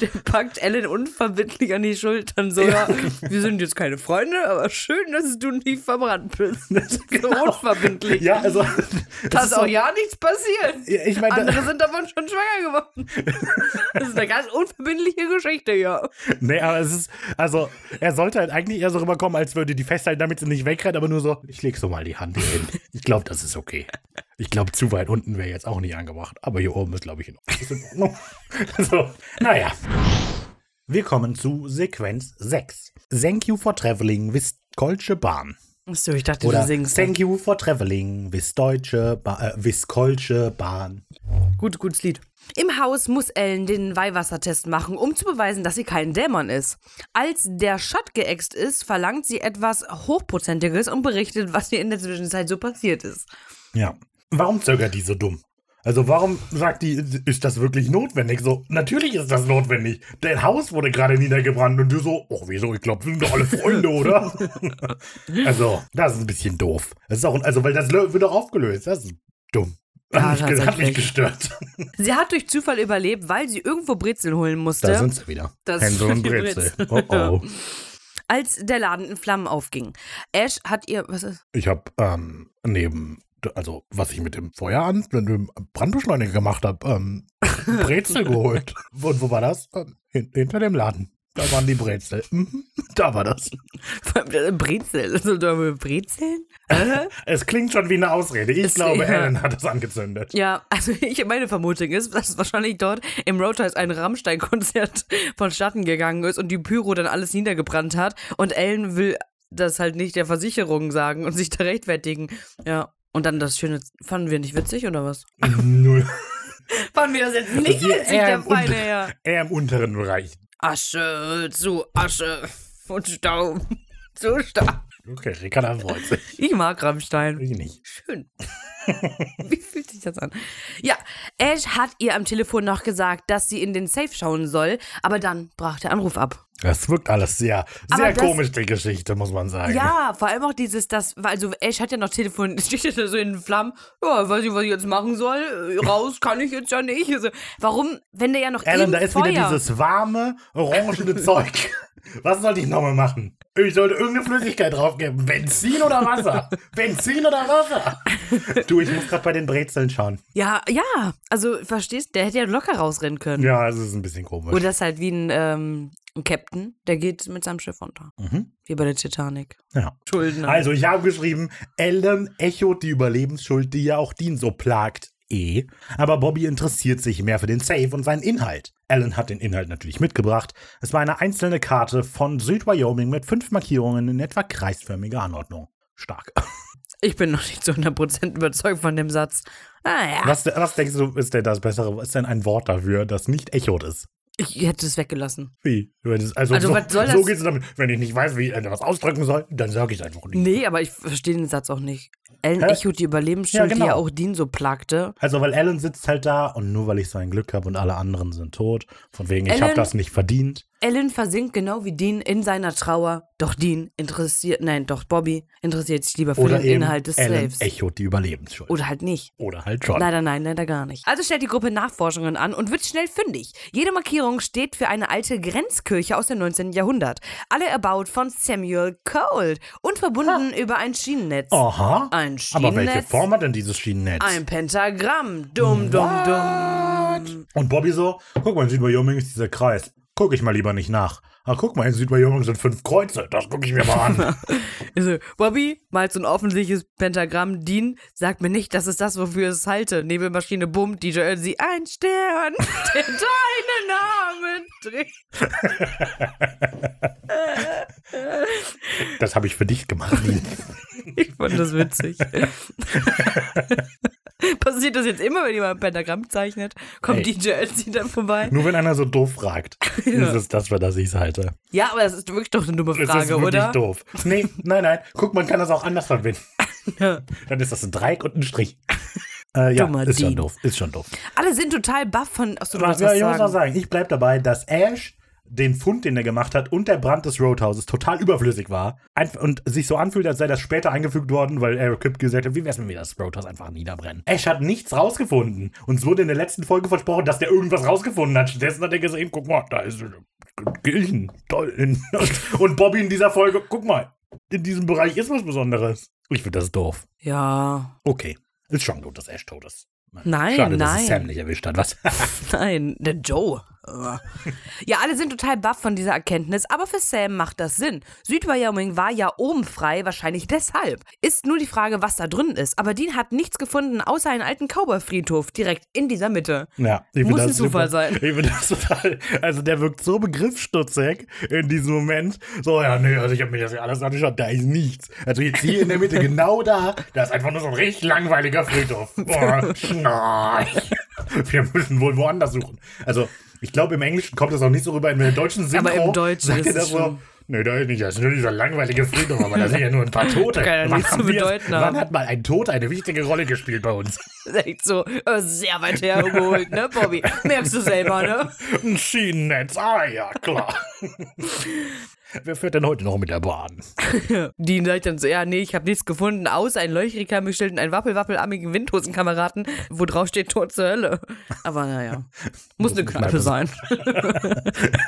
Der packt Ellen unverbindlich an die Schultern. So, ja. wir sind jetzt keine Freunde, aber schön, dass du nie verbrannt bist. So unverbindlich. ja, also. Da das ist auch so- ja nichts passiert. Ja, ich meine, da- Andere sind davon schon schwanger geworden. Das ist eine ganz unverbindliche Geschichte, ja. Nee, aber es ist, also, er sollte halt eigentlich eher so rüberkommen, als würde die festhalten, damit sie nicht wegrennt, aber nur so, ich leg so mal die Hand hier hin. Ich glaube, das ist okay. Ich glaube, zu weit unten wäre jetzt auch nicht angebracht, aber hier oben ist, glaube ich, in Ordnung. So, naja. Wir kommen zu Sequenz 6. Thank you for traveling with Kolsche Bahn. Achso, ich dachte, Oder du singst. Thank you for traveling with Deutsche ba äh, with Kolsche Bahn. Gut, gutes Lied. Im Haus muss Ellen den Weihwassertest machen, um zu beweisen, dass sie kein Dämon ist. Als der Shot geäxt ist, verlangt sie etwas Hochprozentiges und berichtet, was ihr in der Zwischenzeit so passiert ist. Ja. Warum zögert die so dumm? Also warum sagt die, ist das wirklich notwendig? So, natürlich ist das notwendig. Dein Haus wurde gerade niedergebrannt und du so, oh wieso, ich glaube, wir sind doch alle Freunde, oder? also, das ist ein bisschen doof. Das ist auch, also, weil das wird doch aufgelöst. Das ist dumm. Ja, hat, mich, hat mich gestört. Sie hat durch Zufall überlebt, weil sie irgendwo Brezeln holen musste. Da sind sie wieder. Das Hänsel und Brezel. Brezel. Oh oh. als der Laden in Flammen aufging. Ash hat ihr, was ist? Ich habe ähm, neben, also was ich mit dem Feuer an, mit dem Brandbeschleuniger gemacht habe, ähm, Brezel geholt. Und wo war das? Ähm, hin, hinter dem Laden. Da waren die Brezel. Mhm, da war das. Brezel. Also, Brezeln? Es klingt schon wie eine Ausrede. Ich Es- glaube, ja. Ellen hat es angezündet. Ja, also ich, meine Vermutung ist, dass wahrscheinlich dort im Roadhouse ein Rammstein-Konzert vonstatten gegangen ist und die Pyro dann alles niedergebrannt hat und Ellen will das halt nicht der Versicherung sagen und sich da rechtfertigen. Ja. Und dann das Schöne, fanden wir nicht witzig oder was? Null. Fanden wir das jetzt nicht Also witzig, der feine Herr? Eher im unteren Bereich. Asche zu Asche und Staub zu Staub. Okay, Ricarda freut sich. Ich mag Rammstein. Ich nicht. Schön. Wie fühlt sich das an? Ja, Ash hat ihr am Telefon noch gesagt, dass sie in den Safe schauen soll, aber dann brach der Anruf ab. Das wirkt alles sehr, sehr das- komisch, die Geschichte, muss man sagen. Ja, vor allem auch dieses, das, also Ash hat ja noch Telefon, steht da so in den Flammen, ja, weiß nicht, was ich jetzt machen soll, raus kann ich jetzt ja nicht. Also, warum, wenn der ja noch im da ist Feuer, wieder dieses warme, orangene Zeug. Was sollte ich nochmal machen? Ich sollte irgendeine Flüssigkeit draufgeben. Benzin oder Wasser? Benzin oder Wasser? Du, ich muss gerade bei den Brezeln schauen. Ja, ja, also, verstehst, der hätte ja locker rausrennen können. Ja, es ist ein bisschen komisch. Oder das ist halt wie ein, ähm, ein Captain, der geht mit seinem Schiff unter. Mhm. Wie bei der Titanic. Ja. Schuldner. Also, ich habe geschrieben, Ellen echot die Überlebensschuld, die ja auch Dean so plagt. Eh. Aber Bobby interessiert sich mehr für den Safe und seinen Inhalt. Ellen hat den Inhalt natürlich mitgebracht. Es war eine einzelne Karte von Südwyoming mit fünf Markierungen in etwa kreisförmiger Anordnung. Stark. Ich bin noch nicht zu 100% überzeugt von dem Satz. Ah ja, Was, was denkst du, ist denn das Bessere? Ist denn ein Wort dafür, das nicht echot ist? ich hätte es weggelassen. Wie? Also, Also, so, was soll so das- geht's damit. Wenn ich nicht weiß, wie ich etwas ausdrücken soll, dann sage ich es einfach nicht. Nee, aber ich verstehe den Satz auch nicht. Ellen Hä? Echo, die Überlebensschild, Ja, genau. die ja auch Dean so plagte. Also, weil Alan sitzt halt da und nur weil ich sein Glück habe und alle anderen sind tot, von wegen, ich habe das nicht verdient. Ellen versinkt genau wie Dean in seiner Trauer. Doch Dean interessiert, nein, doch Bobby interessiert sich lieber für Oder den Inhalt des Alan Slaves. Echo die Überlebensschuld. Oder halt nicht. Oder halt schon. Leider nein, leider gar nicht. Also stellt die Gruppe Nachforschungen an und wird schnell fündig. Jede Markierung steht für eine alte Grenzkirche aus dem 19. Jahrhundert. Alle erbaut von Samuel Colt und verbunden über ein Schienennetz. Aha. Ein Aber welche Schienennetz? Form hat denn dieses Schienennetz? Ein Pentagramm. Dumm, dumm, dumm. Und Bobby so, guck mal, in Südwyoming ist dieser Kreis. Guck ich mal lieber nicht nach. Ach, guck mal, in Südwyoming sind fünf Kreuze. Das gucke ich mir mal an. Also, Bobby malt so ein offensichtliches Pentagramm. Dean sagt mir nicht, das ist das, wofür es halte. Nebelmaschine, bumm, DJ Elsie, ein Stern, der deinen Namen trägt. das habe ich für dich gemacht. Dean. Ich fand das witzig. Passiert das jetzt immer, wenn jemand ein Pentagramm zeichnet? Kommt Ey. DJ Elsie dann vorbei? Nur wenn einer so doof fragt, ist es das, für das ich es halte. Ja, aber das ist wirklich doch eine dumme Das ist Frage, wirklich oder? doof. Nee, nein, nein. Guck, man kann das auch anders verbinden. Ja. Dann ist das ein Dreieck und ein Strich. Äh, ja, Dummer ist schon Dean. doof. Ist schon doof. Alle sind total baff von. Achso, du wolltest ja, was ich muss auch sagen. sagen, ich bleib dabei, dass Ash den Fund, den er gemacht hat und der Brand des Roadhouses total überflüssig war Einf und sich so anfühlt, als sei das später eingefügt worden, weil Eric Kip gesagt hat, wie wär's, wenn wir das Roadhouse einfach niederbrennen. Ash hat nichts rausgefunden. Uns wurde in der letzten Folge versprochen, dass der irgendwas rausgefunden hat. Stattdessen hat er gesehen, guck mal, da ist Gilchen. Toll. Und, und Bobby in dieser Folge, guck mal, in diesem Bereich ist was Besonderes. Ich finde das doof. Ja. Okay. Ist schon gut, dass Ash tot ist. Nein, Schade, dass nein. es Sam nicht erwischt hat, was? Nein, der Joe. Ja, alle sind total baff von dieser Erkenntnis, aber für Sam macht das Sinn. Südwyoming war ja oben frei, wahrscheinlich deshalb. Ist nur die Frage, was da drin ist. Aber Dean hat nichts gefunden, außer einen alten Cowboy-Friedhof direkt in dieser Mitte. Ja, ich Muss ein Zufall super. sein. Ich finde das total. Also, der wirkt so begriffsstutzig in diesem Moment. So, ja, nee, also ich habe mir das ja alles angeschaut, da ist nichts. Also, jetzt hier in der Mitte, genau da, da ist einfach nur so ein richtig langweiliger Friedhof. Boah, schnarch. Wir müssen wohl woanders suchen. Also, ich glaube, im Englischen kommt das auch nicht so rüber. In der deutschen Synchro Aber im Deutschen sagt ist das es so. schon- Nee, da ist nicht, das ist nur dieser langweilige Friedhof, aber da sind ja nur ein paar Tote. Kann ja Wann nichts zu bedeuten Wann haben. hat mal ein Toter eine wichtige Rolle gespielt bei uns? Echt so äh, sehr weit hergeholt, ne, Bobby? Merkst du selber, ne? Ein Schienennetz, ah ja, klar. Wer fährt denn heute noch mit der Bahn? Dean sagt dann so, ja, nee, ich habe nichts gefunden, außer ein Löchriger Michel und einen wappelwappelarmigen Windhosenkameraden, wo drauf steht Tod zur Hölle. Aber naja, muss eine Muss Kneipe bleiben. sein.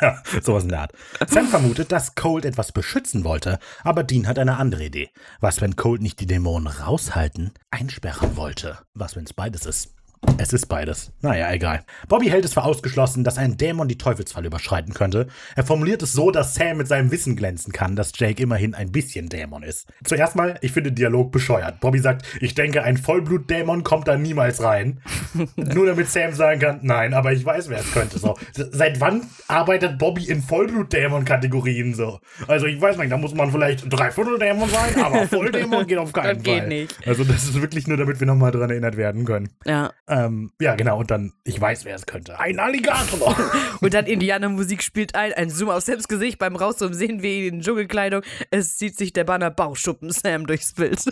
ja, sowas in der Art. Sam vermutet, dass Colt etwas beschützen wollte, aber Dean hat eine andere Idee. Was, wenn Colt nicht die Dämonen raushalten, einsperren wollte? Was, wenn es beides ist? Es ist beides. Naja, egal. Bobby hält es für ausgeschlossen, dass ein Dämon die Teufelsfalle überschreiten könnte. Er formuliert es so, dass Sam mit seinem Wissen glänzen kann, dass Jake immerhin ein bisschen Dämon ist. Zuerst mal, ich finde den Dialog bescheuert. Bobby sagt, ich denke, ein Vollblutdämon kommt da niemals rein. Nur damit Sam sagen kann, nein, aber ich weiß, wer es könnte. So. Seit wann arbeitet Bobby in Vollblutdämon-Kategorien so? Also ich weiß nicht, da muss man vielleicht Dreivierteldämon sein, aber Volldämon geht auf keinen Das geht Fall. nicht. Also das ist wirklich nur, damit wir nochmal dran erinnert werden können. Ja. Ähm, ja, genau, und dann, ich weiß, wer es könnte. Ein Alligator! Und dann Indianermusik spielt ein, ein Zoom auf Sams Gesicht. Beim Rauszoomen sehen wir ihn in Dschungelkleidung. Es zieht sich der Banner Bauschuppen Sam durchs Bild.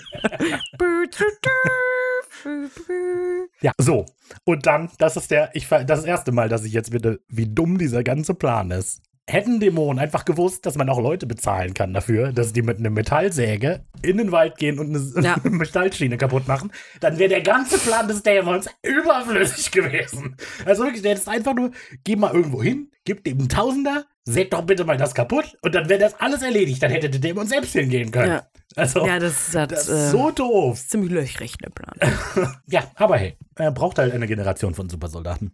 ja, so. Und dann, das ist der, ich das erste Mal, dass ich jetzt bitte, wie dumm dieser ganze Plan ist. Hätten Dämonen einfach gewusst, dass man auch Leute bezahlen kann dafür, dass die mit einer Metallsäge in den Wald gehen und eine, Ja. Metallschiene kaputt machen, dann wäre der ganze Plan des Dämons überflüssig gewesen. Also wirklich, der ist einfach nur, geh mal irgendwo hin, gib dem einen Tausender, säg doch bitte mal das kaputt und dann wäre das alles erledigt. Dann hätte der Dämon selbst hingehen können. Ja. Also, Ja, das, das, das äh, ist so doof. ziemlich löchrig, der Plan. Ja, aber hey, er braucht halt eine Generation von Supersoldaten.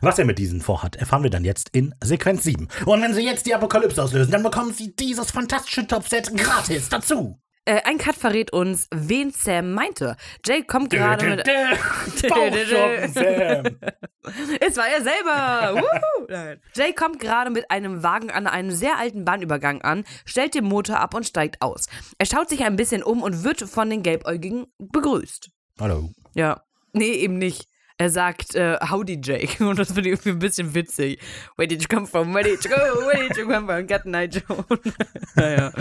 Was er mit diesen vorhat, erfahren wir dann jetzt in Sequenz 7. Und wenn Sie jetzt die Apokalypse auslösen, dann bekommen Sie dieses fantastische Topset gratis dazu. Äh, ein Cut verrät uns, wen Sam meinte. Jake kommt gerade mit. Sam. Es war er selber. Jay kommt gerade mit einem Wagen an einem sehr alten Bahnübergang an, stellt den Motor ab und steigt aus. Er schaut sich ein bisschen um und wird von den Gelbäugigen begrüßt. Hallo. Ja. Nee, eben nicht. Er sagt, äh, howdy Jake. Und das finde ich irgendwie ein bisschen witzig. Where did you come from? Where did you go? Where did you come from? Night Joe. naja.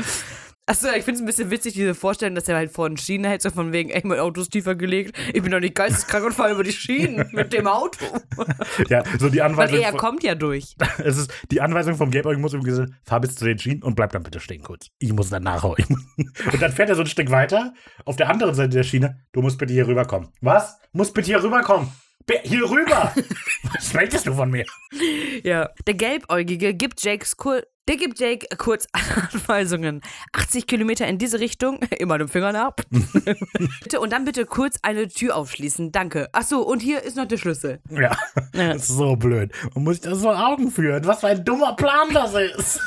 Achso, ich finde es ein bisschen witzig, diese Vorstellung, dass er halt vor den Schienen hält, so von wegen, ey, mein Auto ist tiefer gelegt, ich bin doch nicht geisteskrank und fahre über die Schienen mit dem Auto. Ja, so die Weil Anweisung. er von- kommt ja durch. es ist die Anweisung vom Gelb, ich muss ihm gesagt, fahr bis zu den Schienen und bleib dann bitte stehen kurz. Ich muss dann muss- Und dann fährt er so ein Stück weiter auf der anderen Seite der Schiene. Du musst bitte hier rüberkommen. Was? Muss bitte hier rüberkommen. Hier rüber! Was möchtest du von mir? Ja. Der Gelbäugige gibt Jakes kur der gibt Jake kurz Anweisungen. 80 Kilometer in diese Richtung, immer den Finger ab. bitte, und dann bitte kurz eine Tür aufschließen. Danke. Achso, und hier ist noch der Schlüssel. Ja, Ja. das ist so blöd. Man muss sich das vor Augen führen. Was für ein dummer Plan das ist.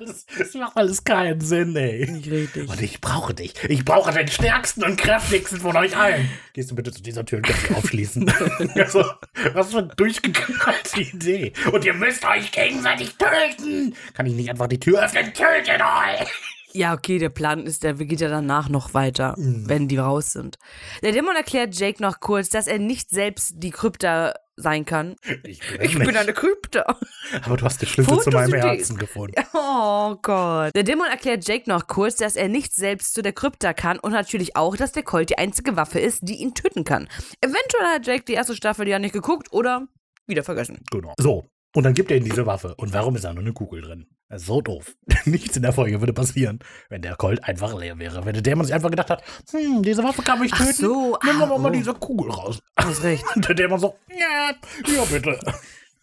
Das, das macht alles keinen Sinn, ey. Nicht richtig. Und ich brauche dich. Ich brauche den stärksten und kräftigsten von euch allen. Gehst du bitte zu dieser Tür und kannst sie aufschließen. also, was für eine durchgeknallte Idee. Und ihr müsst euch gegenseitig töten. Kann ich nicht einfach die Tür öffnen? Tötet euch! Ja, okay, der Plan ist, der geht ja danach noch weiter, wenn die raus sind. Der Dämon erklärt Jake noch kurz, dass er nicht selbst die Krypta sein kann. Ich bin, Ich bin eine Krypta. Aber du hast den Schlüssel zu meinem. Herzen gefunden. Oh Gott. Der Dämon erklärt Jake noch kurz, dass er nicht selbst zu der Krypta kann und natürlich auch, dass der Colt die einzige Waffe ist, die ihn töten kann. Eventuell hat Jake die erste Staffel ja nicht geguckt oder wieder vergessen. Genau. So. Und dann gibt er ihm diese Waffe. Und warum ist da nur eine Kugel drin? Das so doof. Nichts in der Folge würde passieren, wenn der Colt einfach leer wäre. Wenn der Dämon sich einfach gedacht hat, hm, diese Waffe kann mich töten. so, Nimm doch ah, mal oh. diese Kugel raus. Du hast recht. Und der Dämon so, ja, ja bitte.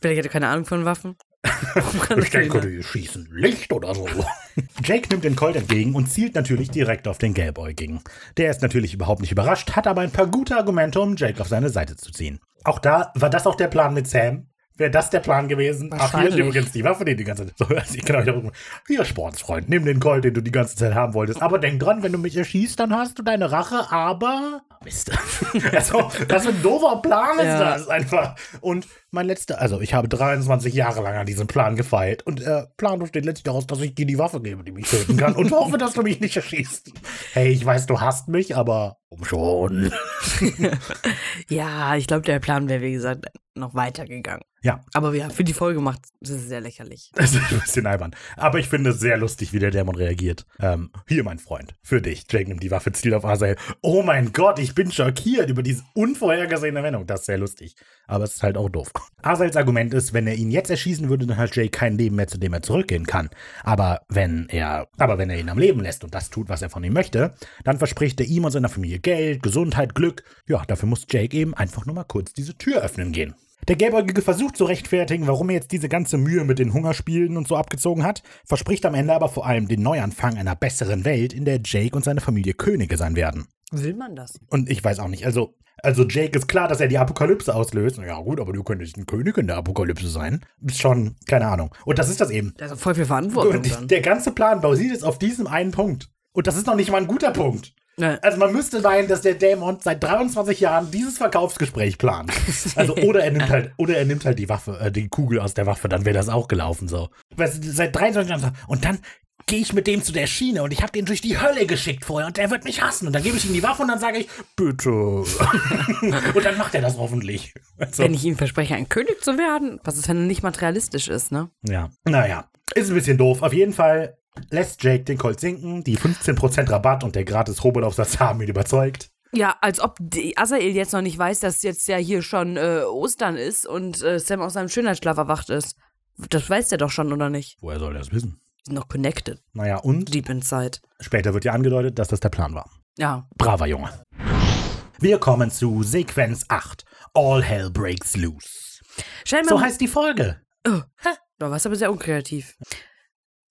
Vielleicht er keine Ahnung von Waffen. Ich denke, die schießen Licht oder so. Jake nimmt den Colt entgegen und zielt natürlich direkt auf den Gelbäugigen. Der ist natürlich überhaupt nicht überrascht, hat aber ein paar gute Argumente, um Jake auf seine Seite zu ziehen. Auch da, war das auch der Plan mit Sam? Wäre das der Plan gewesen? Ach, hier ist übrigens die Waffe, die die ganze Zeit. So, also, genau, ich hab- hier, Sportsfreund, nimm den Colt, den du die ganze Zeit haben wolltest. Aber denk dran, wenn du mich erschießt, dann hast du deine Rache, aber. Mist. also, was für ein doofer Plan ist Ja. das einfach. Und mein letzter, also ich habe 23 Jahre lang an diesem Plan gefeilt. Und der Plan besteht letztlich daraus, dass ich dir die Waffe gebe, die mich töten kann. Und hoffe, dass du mich nicht erschießt. Hey, ich weiß, du hasst mich, aber um schon. Ja, ich glaube, der Plan wäre, wie gesagt, noch weitergegangen. Ja, Aber ja, für die Folge macht es sehr lächerlich. das ist ein bisschen albern. Aber ich finde es sehr lustig, wie der Dämon reagiert. Ähm, hier, mein Freund, für dich. Jake nimmt die Waffe, zielt auf Asael. Oh mein Gott, ich bin schockiert über diese unvorhergesehene Wendung. Das ist sehr lustig. Aber es ist halt auch doof. Asaels Argument ist, wenn er ihn jetzt erschießen würde, dann hat Jake kein Leben mehr, zu dem er zurückgehen kann. Aber wenn er, aber wenn er ihn am Leben lässt und das tut, was er von ihm möchte, dann verspricht er ihm und seiner Familie Geld, Gesundheit, Glück. Ja, dafür muss Jake eben einfach nur mal kurz diese Tür öffnen gehen. Der Gelbäugige versucht zu rechtfertigen, warum er jetzt diese ganze Mühe mit den Hungerspielen und so abgezogen hat, verspricht am Ende aber vor allem den Neuanfang einer besseren Welt, in der Jake und seine Familie Könige sein werden. Will man das? Und ich weiß auch nicht, also, also Jake ist klar, dass er die Apokalypse auslöst. Ja gut, aber du könntest ein König in der Apokalypse sein. Ist schon, keine Ahnung. Und das ist das eben. Da ist voll viel Verantwortung Und der ganze Plan basiert jetzt auf diesem einen Punkt. Und das ist noch nicht mal ein guter Punkt. Ja. Also man müsste meinen, dass der Dämon seit 23 Jahren dieses Verkaufsgespräch plant. Also oder er nimmt halt, oder er nimmt halt die Waffe, äh, die Kugel aus der Waffe, dann wäre das auch gelaufen so. Weißt seit 23 Jahren und dann gehe ich mit dem zu der Schiene und ich habe den durch die Hölle geschickt vorher und der wird mich hassen und dann gebe ich ihm die Waffe und dann sage ich bitte und dann macht er das hoffentlich. Also, Wenn ich ihm verspreche, ein König zu werden, was ist, wenn er nicht materialistisch ist, ne? ja, naja, ist ein bisschen doof. Auf jeden Fall lässt Jake den Colt sinken, die 15% Rabatt und der gratis Hobelaufsatz haben ihn überzeugt. Ja, als ob die Asael jetzt noch nicht weiß, dass jetzt ja hier schon äh, Ostern ist und äh, Sam aus seinem Schönheitsschlaf erwacht ist. Das weiß der doch schon, oder nicht? Woher soll er das wissen? Die sind noch connected. Naja, und Deep inside. später wird ja angedeutet, dass das der Plan war. Ja. Braver Junge. Wir kommen zu Sequenz 8. All Hell Breaks Loose. Scheinbar. So heißt die Folge. Da war es aber sehr unkreativ.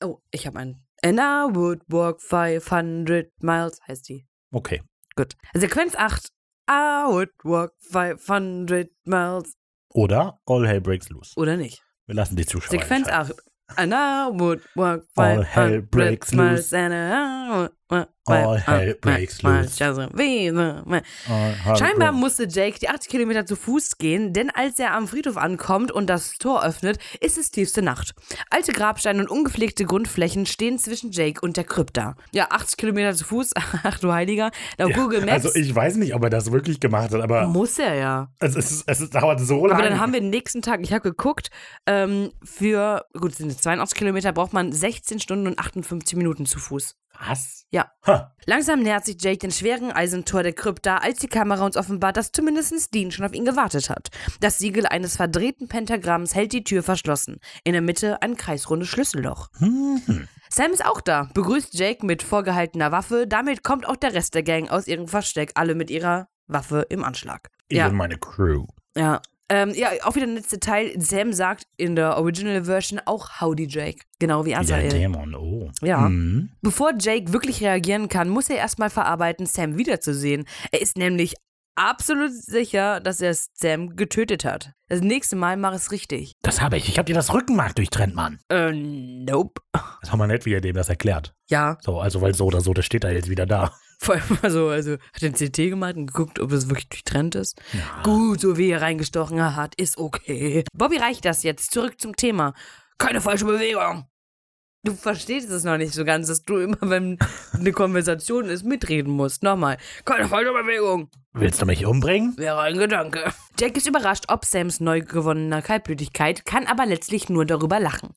Oh, ich habe einen. And I would walk 500 miles, heißt die. Okay. Gut. Sequenz 8. I would walk 500 miles. Oder All Hell Breaks Loose. Oder nicht? Wir lassen die Zuschauer Sequenz entscheiden. 8. And I would walk All hell 500 breaks miles. loose. All hell 500 breaks loose. Scheinbar musste Jake die 80 Kilometer zu Fuß gehen, denn als er am Friedhof ankommt und das Tor öffnet, ist es tiefste Nacht. Alte Grabsteine und ungepflegte Grundflächen stehen zwischen Jake und der Krypta. Ja, 80 Kilometer zu Fuß, ach du Heiliger. Laut Google Maps Also ich weiß nicht, ob er das wirklich gemacht hat, aber muss er ja. es, ist, es ist, dauert so lange. Aber dann haben wir den nächsten Tag, ich habe geguckt, ähm, für, gut, sind es 82 Kilometer, braucht man 16 Stunden und 58 Minuten zu Fuß. Was? Ja. Ha. Langsam nähert sich Jake den schweren Eisentor der Krypta, als die Kamera uns offenbart, dass zumindest Dean schon auf ihn gewartet hat. Das Siegel eines verdrehten Pentagramms hält die Tür verschlossen. In der Mitte ein kreisrundes Schlüsselloch. Hm. Sam ist auch da, begrüßt Jake mit vorgehaltener Waffe. Damit kommt auch der Rest der Gang aus ihrem Versteck, alle mit ihrer Waffe im Anschlag. Ich Ja. meine Crew. Ja. Ähm, ja, auch wieder ein letztes Detail. Sam sagt in der Original Version auch Howdy Jake. Genau wie Wie der Azael. Dämon, oh. Ja. Mhm. Bevor Jake wirklich reagieren kann, muss er erstmal verarbeiten, Sam wiederzusehen. Er ist nämlich absolut sicher, dass er Sam getötet hat. Das nächste Mal mach es richtig. Das habe ich. Ich habe dir das Rückenmark durchtrennt, Mann. Äh, nope. Das war mal nett, wie er dem das erklärt. Ja, So, also weil so oder so, das steht da jetzt wieder da. Vor allem also, also hat den CT gemacht und geguckt, ob es wirklich durchtrennt ist. Ja. Gut, so wie er reingestochen hat, ist okay. Bobby reicht das jetzt. Zurück zum Thema. Keine falsche Bewegung. Du verstehst es noch nicht so ganz, dass du immer, wenn eine Konversation ist, mitreden musst. Nochmal. Keine falsche Bewegung. Willst du mich umbringen? Wäre ein Gedanke. Jack ist überrascht ob Sams neu gewonnener Kaltblütigkeit, kann aber letztlich nur darüber lachen.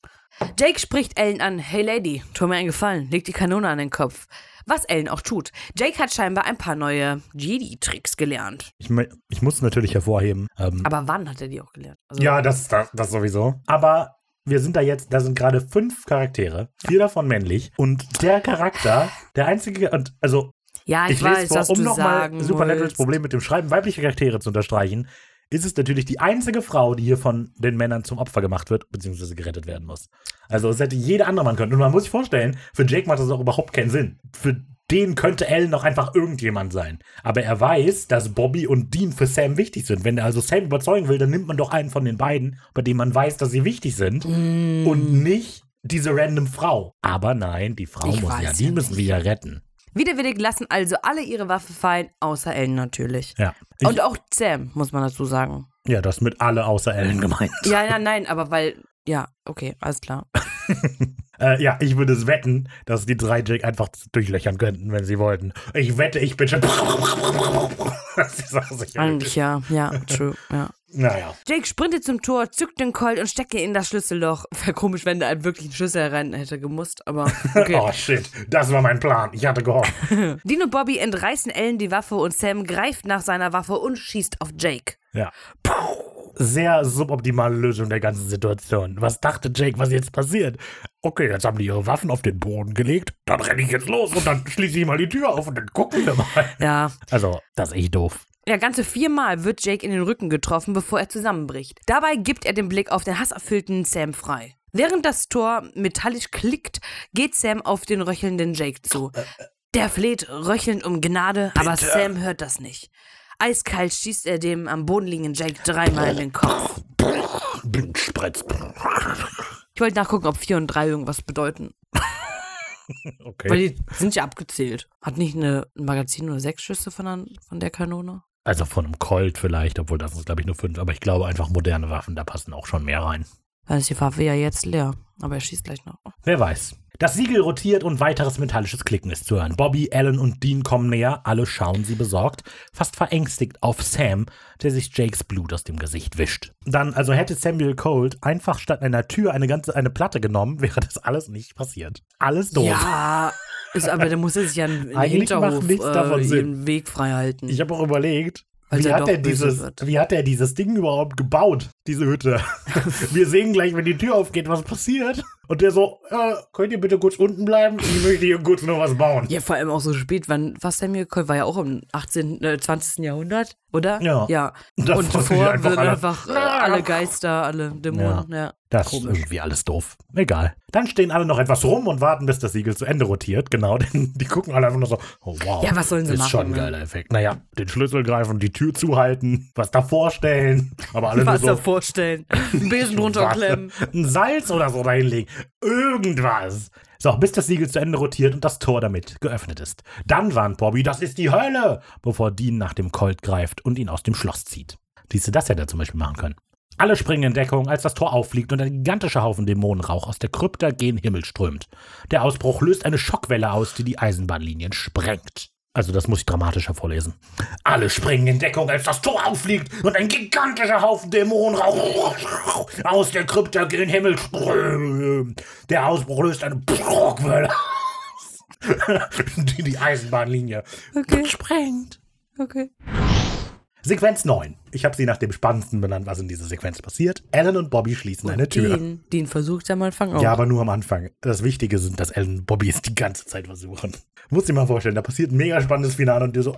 Jake spricht Ellen an. Hey Lady, tu mir einen Gefallen, leg die Kanone an den Kopf. Was Ellen auch tut. Jake hat scheinbar ein paar neue Jedi-Tricks gelernt. Ich, me- ich muss natürlich hervorheben. Ähm, Aber wann hat er die auch gelernt? Also, ja, das, das, das sowieso. Aber wir sind da jetzt, da sind gerade fünf Charaktere, vier davon männlich. Und der Charakter, der einzige, und also ja ich, ich weiß, lese vor, was um nochmal Supernaturals. Problem mit dem Schreiben weibliche Charaktere zu unterstreichen, ist es natürlich die einzige Frau, die hier von den Männern zum Opfer gemacht wird, beziehungsweise gerettet werden muss. Also es hätte jeder andere Mann können. Und man muss sich vorstellen, für Jake macht das auch überhaupt keinen Sinn. Für den könnte Ellen noch einfach irgendjemand sein. Aber er weiß, dass Bobby und Dean für Sam wichtig sind. Wenn er also Sam überzeugen will, dann nimmt man doch einen von den beiden, bei dem man weiß, dass sie wichtig sind. Mm. Und nicht diese random Frau. Aber nein, die Frau Ich muss ja, ja die müssen wir ja retten. Widerwillig lassen also alle ihre Waffe fallen, außer Ellen natürlich. Ja. Ich, Und auch Sam, muss man dazu sagen. ja, das mit alle außer Ellen gemeint. Ja, nein, nein, aber weil, ja, okay, alles klar. Äh, ja, ich würde es wetten, dass die drei Jake einfach durchlöchern könnten, wenn sie wollten. Ich wette, ich bin schon. Eigentlich ja, ja, true, ja. Naja. Jake sprintet zum Tor, zückt den Colt und steckt ihn in das Schlüsselloch. Wäre komisch, wenn wirklich einen Schlüssel rein hätte gemusst, aber okay. Oh shit, das war mein Plan. Ich hatte gehofft. Und Bobby entreißen Ellen die Waffe und Sam greift nach seiner Waffe und schießt auf Jake. Ja. Sehr suboptimale Lösung der ganzen Situation. Was dachte Jake, was jetzt passiert? Okay, jetzt haben die ihre Waffen auf den Boden gelegt. Dann renne ich jetzt los und dann schließe ich mal die Tür auf und dann gucken wir mal. Ja. Also, das ist echt doof. Ja, ganze viermal wird Jake in den Rücken getroffen, bevor er zusammenbricht. Dabei gibt er den Blick auf den hasserfüllten Sam frei. Während das Tor metallisch klickt, geht Sam auf den röchelnden Jake zu. Der fleht röchelnd um Gnade, aber Sam hört das nicht. Eiskalt schießt er dem am Boden liegenden Jake dreimal in den Kopf. Blutspritz. Ich wollte nachgucken, ob 4 und 3 irgendwas bedeuten. Okay. Weil die sind ja abgezählt. Hat nicht eine, ein Magazin nur sechs Schüsse von der, von der Kanone? Also von einem Colt vielleicht, obwohl das ist, glaube ich, nur fünf. Aber ich glaube einfach moderne Waffen, da passen auch schon mehr rein. Dann ist die Waffe ja jetzt leer. Aber er schießt gleich noch. Wer weiß. Das Siegel rotiert und weiteres metallisches Klicken ist zu hören. Bobby, Alan und Dean kommen näher. Alle schauen sie besorgt, fast verängstigt auf Sam, der sich Jakes Blut aus dem Gesicht wischt. Dann, also hätte Samuel Colt einfach statt einer Tür eine ganze eine Platte genommen, wäre das alles nicht passiert. Alles doof. Ja, ist, aber der muss er sich ja im Eigentlich Hinterhof äh, ihren Weg frei halten. Ich habe auch überlegt, wie hat, er dieses, wird. wie hat er dieses Ding überhaupt gebaut, diese Hütte? Wir sehen gleich, wenn die Tür aufgeht, was passiert. Und der so, äh, könnt ihr bitte kurz unten bleiben? Ich möchte hier kurz noch was bauen. ja, vor allem auch so spät, wann, was Samuel Colt war ja auch im 18., äh, 20. Jahrhundert, oder? Ja. Ja. Und davor einfach sind alle. einfach äh, alle Geister, alle Dämonen, ja. Das Komisch. ist irgendwie alles doof. Egal. Dann stehen alle noch etwas rum und warten, bis das Siegel zu Ende rotiert. Genau, denn die gucken alle einfach nur so, oh wow. Ja, was sollen sie ist machen, schon ein ne? geiler Effekt. Naja, den Schlüssel greifen, die Tür zuhalten, was davor stellen. Aber alle Was nur da so, vorstellen. Einen Besen runterklemmen. ein Salz oder so dahinlegen. Irgendwas. So, bis das Siegel zu Ende rotiert und das Tor damit geöffnet ist. Dann warnt Bobby, das ist die Hölle, bevor Dean nach dem Colt greift und ihn aus dem Schloss zieht. Siehst du, das hätte er zum Beispiel machen können. Alle springen in Deckung, als das Tor auffliegt und ein gigantischer Haufen Dämonenrauch aus der Krypta gen Himmel strömt. Der Ausbruch löst eine Schockwelle aus, die die Eisenbahnlinien sprengt. Also das muss ich dramatischer vorlesen. Alle springen in Deckung, als das Tor auffliegt und ein gigantischer Haufen Dämonenrauch aus der Krypta gen Himmel strömt. Der Ausbruch löst eine Schockwelle aus. die, die Eisenbahnlinie Okay. gesprengt. Okay. Sequenz 9. Ich habe sie nach dem Spannendsten benannt, was in dieser Sequenz passiert. Alan und Bobby schließen eine Tür. Den, den versucht am Anfang auch. Ja, aber nur am Anfang. Das Wichtige sind, dass Alan und Bobby es die ganze Zeit versuchen. Muss dir mal vorstellen, da passiert ein mega spannendes Finale und dir so.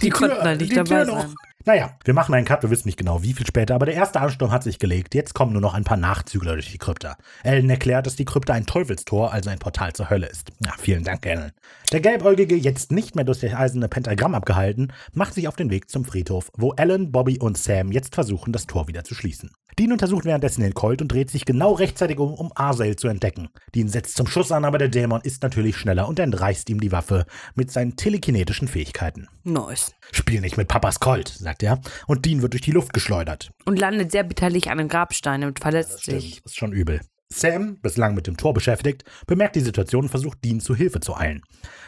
Die konnten halt nicht dabei sein. Naja, wir machen einen Cut, wir wissen nicht genau, wie viel später, aber der erste Ansturm hat sich gelegt. Jetzt kommen nur noch ein paar Nachzügler durch die Krypta. Alan erklärt, dass die Krypta ein Teufelstor, also ein Portal zur Hölle ist. Ja, vielen Dank, Alan. Der Gelbäugige, jetzt nicht mehr durch das eiserne Pentagramm abgehalten, macht sich auf den Weg zum Friedhof, wo Alan, Bobby und Sam jetzt versuchen, das Tor wieder zu schließen. Dean untersucht währenddessen den Colt und dreht sich genau rechtzeitig um, um Arsael zu entdecken. Dean setzt zum Schuss an, aber der Dämon ist natürlich schneller und entreißt ihm die Waffe mit seinen telekinetischen Fähigkeiten. Nice. Spiel nicht mit Papas Colt, sagt er, und Dean wird durch die Luft geschleudert. Und landet sehr bitterlich an einem Grabstein und verletzt sich. Ist schon übel. Sam, bislang mit dem Tor beschäftigt, bemerkt die Situation und versucht Dean zu Hilfe zu eilen.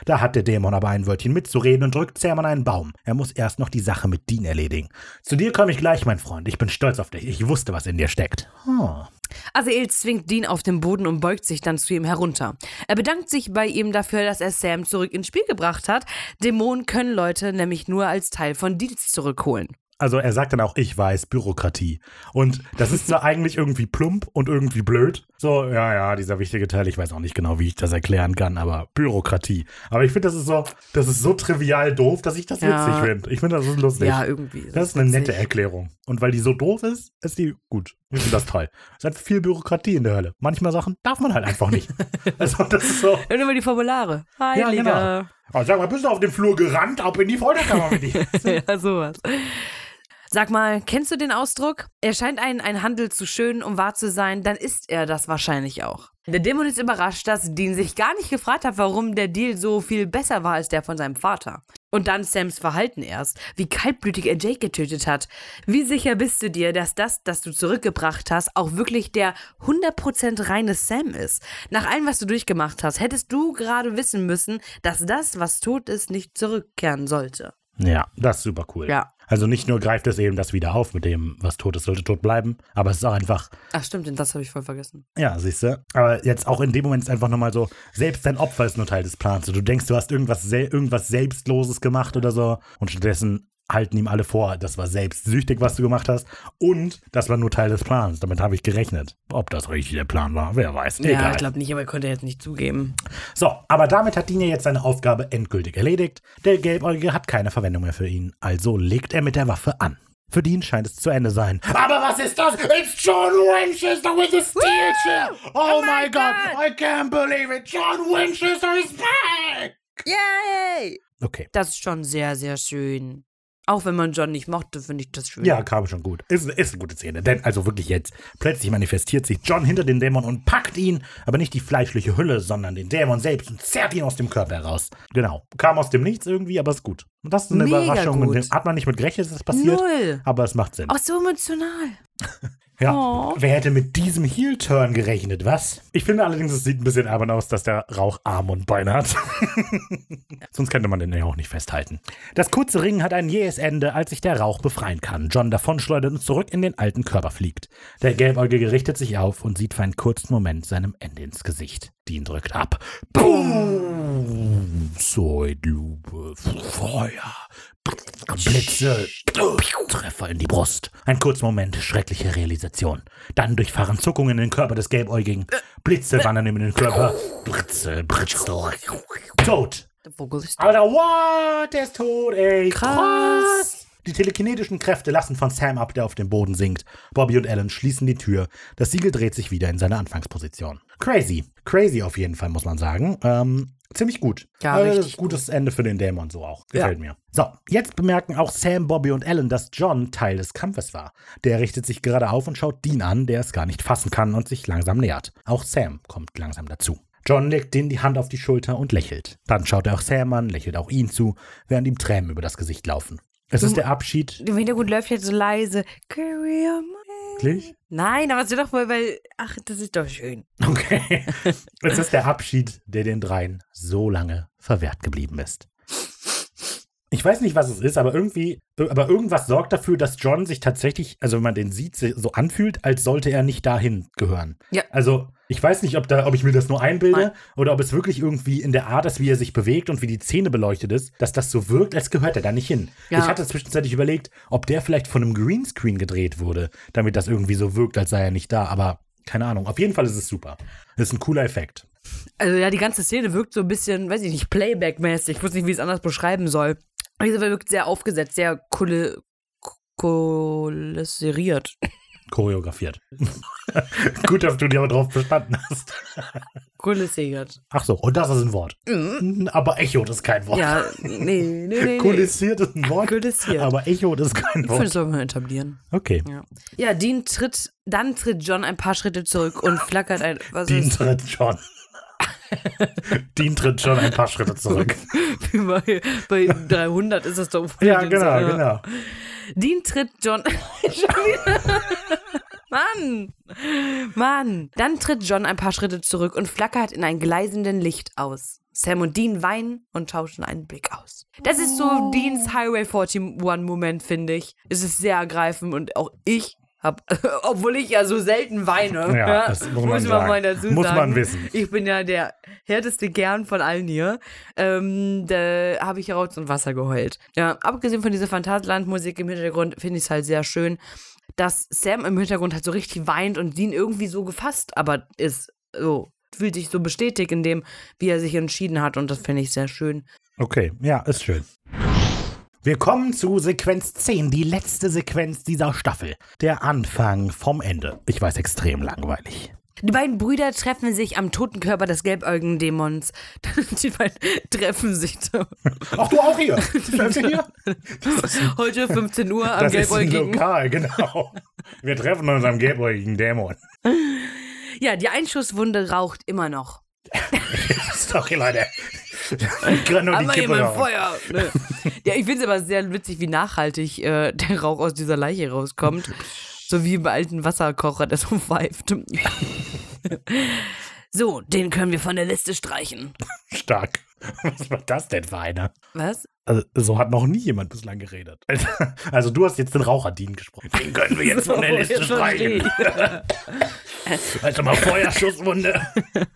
Da hat der Dämon aber ein Wörtchen mitzureden und drückt Sam an einen Baum. Er muss erst noch die Sache mit Dean erledigen. Zu dir komme ich gleich, mein Freund. Ich bin stolz auf dich. Ich wusste, was in dir steckt. Oh. Azael zwingt Dean auf den Boden und beugt sich dann zu ihm herunter. Er bedankt sich bei ihm dafür, dass er Sam zurück ins Spiel gebracht hat. Dämonen können Leute nämlich nur als Teil von Deals zurückholen. Also er sagt dann auch, ich weiß, Bürokratie. Und das ist zwar eigentlich irgendwie plump und irgendwie blöd. So, ja, ja, dieser wichtige Teil, ich weiß auch nicht genau, wie ich das erklären kann, aber Bürokratie. Aber ich finde, das ist so, das ist so trivial doof, dass ich das Ja. witzig finde. Ich finde, das ist lustig. Ja, irgendwie. Das ist eine nette witzig. Erklärung. Und weil die so doof ist, ist die gut. Ich finde das toll. Es hat viel Bürokratie in der Hölle. Manchmal Sachen darf man halt einfach nicht. also das ist so. Und immer die Formulare. Ja, Heiliger. genau. Also sag mal, bist du auf dem Flur gerannt, ab in die Folterkammer mit dir? ja, sowas. Sag mal, kennst du den Ausdruck? Er scheint einen, ein Handel zu schön, um wahr zu sein, dann ist er das wahrscheinlich auch. Der Dämon ist überrascht, dass Dean sich gar nicht gefragt hat, warum der Deal so viel besser war als der von seinem Vater. Und dann Sams Verhalten erst, wie kaltblütig er Jake getötet hat. Wie sicher bist du dir, dass das, das du zurückgebracht hast, auch wirklich der 100% reine Sam ist? Nach allem, was du durchgemacht hast, hättest du gerade wissen müssen, dass das, was tot ist, nicht zurückkehren sollte. Ja, das ist super cool. Ja. Also nicht nur greift es eben das wieder auf mit dem, was tot ist, sollte tot bleiben, aber es ist auch einfach, Ach stimmt, das habe ich voll vergessen. ja, siehst du. Aber jetzt auch in dem Moment ist einfach nochmal so, selbst dein Opfer ist nur Teil des Plans. Du denkst, du hast irgendwas, irgendwas Selbstloses gemacht oder so und stattdessen halten ihm alle vor, das war selbstsüchtig, was du gemacht hast und das war nur Teil des Plans. Damit habe ich gerechnet. Ob das richtig der Plan war, wer weiß. Ja, Egal. ich glaube nicht, aber er konnte jetzt nicht zugeben. So, aber damit hat ja jetzt seine Aufgabe endgültig erledigt. Der Gelbäugige hat keine Verwendung mehr für ihn, also legt er mit der Waffe an. Für Dean scheint es zu Ende sein. Aber was ist das? It's John Winchester with a steel chair. Oh, my God. I can't believe it. John Winchester is back. Yay! Okay. Das ist schon sehr, sehr schön. Auch wenn man John nicht mochte, finde ich das schön. Ja, kam schon gut. Ist, ist eine gute Szene. Denn, also wirklich jetzt, plötzlich manifestiert sich John hinter den Dämon und packt ihn, aber nicht die fleischliche Hülle, sondern den Dämon selbst und zerrt ihn aus dem Körper heraus. Genau. Kam aus dem Nichts irgendwie, aber ist gut. Und das ist eine Mega Überraschung. gut. Hat man nicht mit gerechnet, dass das passiert. Null. Aber es macht Sinn. Auch so emotional. Ja. Oh. Wer hätte mit diesem Heel-Turn gerechnet, was? Ich finde allerdings, es sieht ein bisschen albern aus, dass der Rauch Arme und Beine hat. Sonst könnte man den ja auch nicht festhalten. Das kurze Ringen hat ein jähes Ende, als sich der Rauch befreien kann. John davonschleudert und zurück in den alten Körper fliegt. Der Gelbäugige richtet sich auf und sieht für einen kurzen Moment seinem Ende ins Gesicht. Dean drückt ab. Boom! Zeitlupe, Feuer, Blitze, Treffer in die Brust. Ein kurzer Moment, schreckliche Realisation. Dann durchfahren Zuckungen in den Körper des Gelbäugigen. Blitze wandern ihm in den Körper. Blitze, Blitze. Tot. Alter, what? Der ist tot, ey. Krass. Die telekinetischen Kräfte lassen von Sam ab, der auf dem Boden sinkt. Bobby und Alan schließen die Tür. Das Siegel dreht sich wieder in seine Anfangsposition. Crazy. Crazy auf jeden Fall, muss man sagen. Ähm, ziemlich gut. Ja, Äh, richtig Gutes Ende für den Dämon so auch. Gefällt Ja. mir. So, jetzt bemerken auch Sam, Bobby und Alan, dass John Teil des Kampfes war. Der richtet sich gerade auf und schaut Dean an, der es gar nicht fassen kann und sich langsam nähert. Auch Sam kommt langsam dazu. John legt Dean die Hand auf die Schulter und lächelt. Dann schaut er auch Sam an, lächelt auch ihn zu, während ihm Tränen über das Gesicht laufen. Es ist der Abschied. Im Hintergrund läuft jetzt so leise. Carry on Wirklich? Nein, aber ist doch wohl, weil. Ach, das ist doch schön. Okay. es ist der Abschied, der den dreien so lange verwehrt geblieben ist. Ich weiß nicht, was es ist, aber irgendwie, aber irgendwas sorgt dafür, dass John sich tatsächlich, also wenn man den sieht, so anfühlt, als sollte er nicht dahin gehören. Ja. Also ich weiß nicht, ob, da, ob ich mir das nur einbilde Nein. oder ob es wirklich irgendwie in der Art ist, wie er sich bewegt und wie die Szene beleuchtet ist, dass das so wirkt, als gehört er da nicht hin. Ja. Ich hatte zwischenzeitlich überlegt, ob der vielleicht von einem Greenscreen gedreht wurde, damit das irgendwie so wirkt, als sei er nicht da, aber keine Ahnung. Auf jeden Fall ist es super. Das ist ein cooler Effekt. Also ja, die ganze Szene wirkt so ein bisschen, weiß ich nicht, Playback-mäßig. Ich wusste nicht, wie ich es anders beschreiben soll. Aber Diese wirkt sehr aufgesetzt, sehr kole kolessiert. Choreografiert. Gut, dass du dich aber drauf bestanden hast. Kolessiert. Ach so, und das ist ein Wort. Aber Echo ist kein Wort. Mhm. Ja, nee, nee, nee. Kulissiert ist ein Wort, Kulisiert. aber Echo ist kein Ich finde, das Wort. soll man etablieren. Okay. Ja. ja, Dean tritt, dann tritt John ein paar Schritte zurück und flackert ein. Was Dean ist tritt schon. Dean tritt schon ein paar Schritte zurück. wie bei, bei 300 ist das doch. Ja, genau, genau. Dean tritt John. Schon wieder. Mann! Mann! Dann tritt John ein paar Schritte zurück und flackert in ein gleisenden Licht aus. Sam und Dean weinen und tauschen einen Blick aus. Das ist so Deans Highway 41-Moment, finde ich. Es ist sehr ergreifend und auch ich hab, obwohl ich ja so selten weine, Ja, das muss man sagen. mal dazu Muss sagen. man wissen. Ich bin ja der härteste Kern von allen hier. Ähm, da habe ich ja Rotz und Wasser geheult. Ja, abgesehen von dieser Phantasialand-Musik im Hintergrund finde ich es halt sehr schön, dass Sam im Hintergrund halt so richtig weint und Dean irgendwie so gefasst, aber ist so, fühlt sich so bestätigt in dem, wie er sich entschieden hat und das finde ich sehr schön. Okay, ja, ist schön. Wir kommen zu Sequenz 10, die letzte Sequenz dieser Staffel. Der Anfang vom Ende. Ich weiß, extrem langweilig. Die beiden Brüder treffen sich am toten Körper des gelbäugigen Dämons. Die beiden treffen sich. Ach, du auch hier? Bleibst du hier? Heute 15 Uhr am Das ist ein gelbäugigen. Lokal, genau. Wir treffen uns am gelbäugigen Dämon. Ja, die Einschusswunde raucht immer noch. Sorry, Leute. Kann nur die Aber Kippe jemand rauchen. Feuer. Ne? ja, ich finde es aber sehr witzig, wie nachhaltig äh, der Rauch aus dieser Leiche rauskommt. So wie bei alten Wasserkocher, der so pfeift. so, den können wir von der Liste streichen. Stark. Was war das denn für einer? Was? Also, so hat noch nie jemand bislang geredet. Also, also du hast jetzt den Raucherdien gesprochen. Den können wir jetzt von der Liste streichen. Also mal Feuerschusswunde.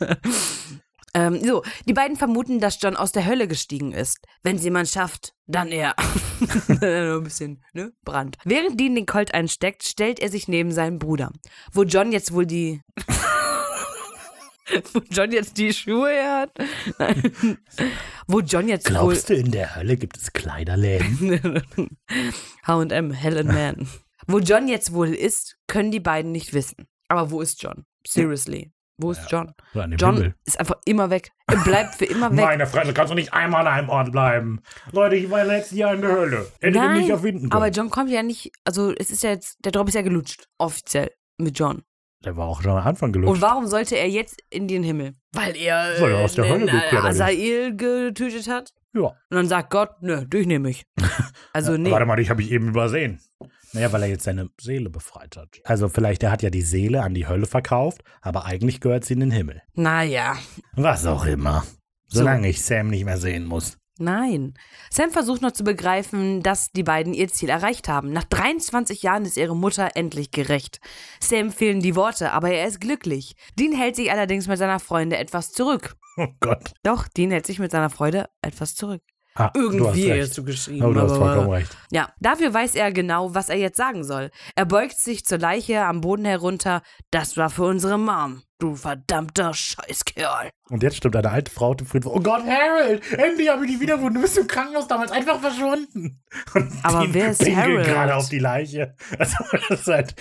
Ähm, so, die beiden vermuten, dass John aus der Hölle gestiegen ist. Wenn es jemand schafft, dann er. Ein bisschen, ne? Brand. Während Dean den Colt einsteckt, stellt er sich neben seinen Bruder. Wo John jetzt wohl die. Wo John jetzt die Schuhe her hat? Nein. Wo John jetzt Glaubst du, in der Hölle gibt es Kleiderläden? wohl. HM, Helen Man. Wo John jetzt wohl ist, können die beiden nicht wissen. Aber wo ist John? Seriously. Wo ist John? Dem John Himmel. ist einfach immer weg. Er bleibt für immer weg. Meine Fresse, kannst du nicht einmal an einem Ort bleiben. Leute, ich war letztes Jahr in der Hölle. Hätte mich nicht erfinden können. aber John kommt ja nicht, also es ist ja jetzt, der Drop ist ja gelutscht, offiziell, mit John. der war auch schon am Anfang gelutscht. Und warum sollte er jetzt in den Himmel? Weil er, er aus der äh, Hölle äh. Asael getötet hat. ja. Und dann sagt Gott, nö, dich nehme ich. Also nee. Warte mal, dich habe ich eben übersehen. Naja, weil er jetzt seine Seele befreit hat. Also vielleicht, er hat ja die Seele an die Hölle verkauft, aber eigentlich gehört sie in den Himmel. Naja, Was auch immer. Solange ich Sam nicht mehr sehen muss. nein. Sam versucht noch zu begreifen, dass die beiden ihr Ziel erreicht haben. Nach 23 Jahren ist ihre Mutter endlich gerecht. Sam fehlen die Worte, aber er ist glücklich. Dean hält sich allerdings mit seiner Freunde etwas zurück. Oh Gott. Doch, Dean hält sich mit seiner Freude etwas zurück. Ah, Irgendwie recht. hast du geschrieben. Oh, du hast aber- vollkommen recht. Ja, dafür weiß er genau, was er jetzt sagen soll. Er beugt sich zur Leiche am Boden herunter. Das war für unsere Mom. Du verdammter Scheißkerl. Und jetzt stimmt eine alte Frau dem Friedhof. Oh Gott, Harold, endlich habe ich dich wiedergefunden. Du bist im Krankenhaus damals einfach verschwunden. Und Aber wer ist Harold? gerade auf die Leiche. Also, das ist halt,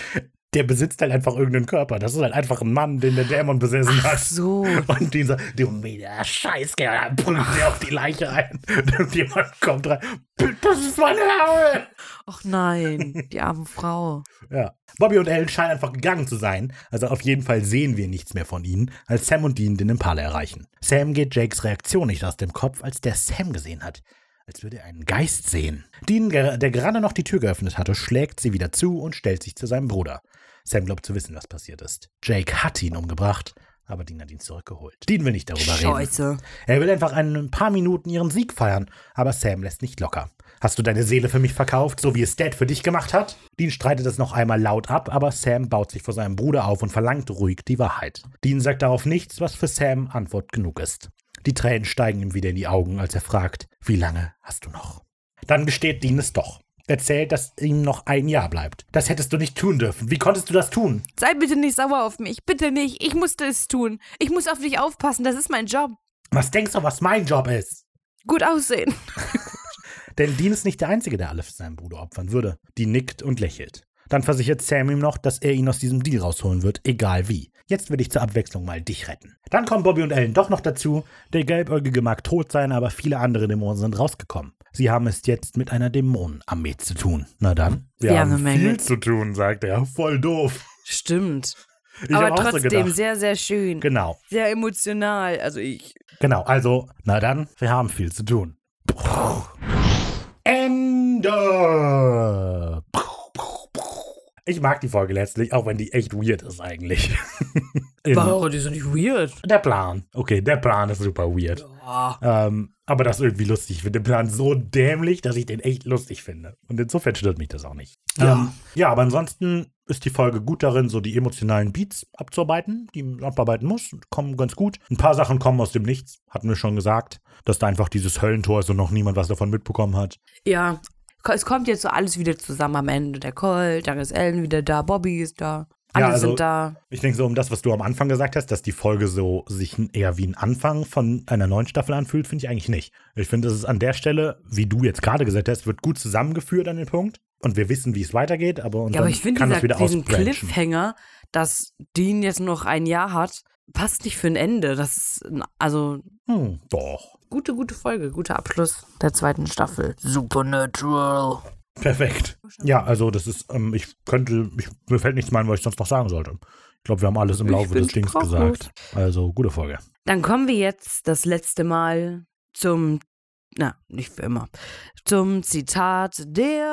der besitzt halt einfach irgendeinen Körper. Das ist halt einfach ein Mann, den der Dämon besessen hat. So. Und dieser, du wieder Scheißkerl, dann prügelt der auf die Leiche ein. Und jemand kommt rein. Das ist meine Harold. Och nein, die arme Frau. Ja. Bobby und Ellen scheinen einfach gegangen zu sein. Also auf jeden Fall sehen wir nichts mehr von ihnen, als Sam und Dean den Impala erreichen. Sam geht Jakes Reaktion nicht aus dem Kopf, als der Sam gesehen hat. Als würde er einen Geist sehen. Dean, der gerade noch die Tür geöffnet hatte, schlägt sie wieder zu und stellt sich zu seinem Bruder. Sam glaubt zu wissen, was passiert ist. Jake hat ihn umgebracht, aber Dean hat ihn zurückgeholt. Dean will nicht darüber reden. Scheiße. Er will einfach ein paar Minuten ihren Sieg feiern, aber Sam lässt nicht locker. Hast du deine Seele für mich verkauft, so wie es Dad für dich gemacht hat? Dean streitet es noch einmal laut ab, aber Sam baut sich vor seinem Bruder auf und verlangt ruhig die Wahrheit. Dean sagt darauf nichts, was für Sam Antwort genug ist. Die Tränen steigen ihm wieder in die Augen, als er fragt, wie lange hast du noch? Dann gesteht Dean es doch. Erzählt, dass ihm noch ein Jahr bleibt. Das hättest du nicht tun dürfen. Wie konntest du das tun? Sei bitte nicht sauer auf mich. Bitte nicht. Ich musste es tun. Ich muss auf dich aufpassen. Das ist mein Job. Was denkst du, was mein Job ist? Gut aussehen. Denn Dean ist nicht der Einzige, der alles für seinen Bruder opfern würde. Dean nickt und lächelt. Dann versichert Sam ihm noch, dass er ihn aus diesem Deal rausholen wird, egal wie. Jetzt will ich zur Abwechslung mal dich retten. Dann kommen Bobby und Ellen doch noch dazu. Der Gelbäugige mag tot sein, aber viele andere Dämonen sind rausgekommen. Sie haben es jetzt mit einer Dämonenarmee zu tun. Na dann. Wir haben eine Menge. viel zu tun, sagt er. Voll doof. Stimmt. Ich Aber so trotzdem gedacht. sehr, sehr schön. Genau, Sehr emotional. Also ich. genau. Also, na dann, wir haben viel zu tun. Ende. Ich mag die Folge letztlich, auch wenn die echt weird ist eigentlich. Wow, die sind nicht weird. Der Plan. Okay, der Plan ist super weird. Ähm, aber das ist irgendwie lustig. Ich finde den Plan so dämlich, dass ich den echt lustig finde. Und insofern stört mich das auch nicht. Ja. Ähm, ja, aber ansonsten ist die Folge gut darin, so die emotionalen Beats abzuarbeiten, die man abarbeiten muss. Kommen ganz gut. Ein paar Sachen kommen aus dem Nichts, hatten wir schon gesagt. Dass da einfach dieses Höllentor ist und noch niemand was davon mitbekommen hat. Ja. Es kommt jetzt so alles wieder zusammen am Ende. Der Colt, dann ist Ellen wieder da, Bobby ist da. Alle Ja, also- sind da. Ich denke so um das, was du am Anfang gesagt hast, dass die Folge so sich eher wie ein Anfang von einer neuen Staffel anfühlt, finde ich eigentlich nicht. Ich finde, es ist an der Stelle, wie du jetzt gerade gesagt hast, wird gut zusammengeführt an den Punkt. Und wir wissen, wie es weitergeht, aber, und Ja, aber ich finde dieser- diesen. Cliffhanger, dass Dean jetzt noch ein Jahr hat, passt nicht für ein Ende. Das ist, ein- also, Hm, doch. Gute, gute Folge, guter Abschluss der zweiten Staffel. Supernatural. Perfekt. Ja, also das ist, ähm, ich könnte, ich, mir fällt nichts mehr ein, was ich sonst noch sagen sollte. Ich glaube, wir haben alles im Laufe des Dings sprachlos. gesagt. Also, gute Folge. Dann kommen wir jetzt das letzte Mal zum, na, nicht für immer, zum Zitat der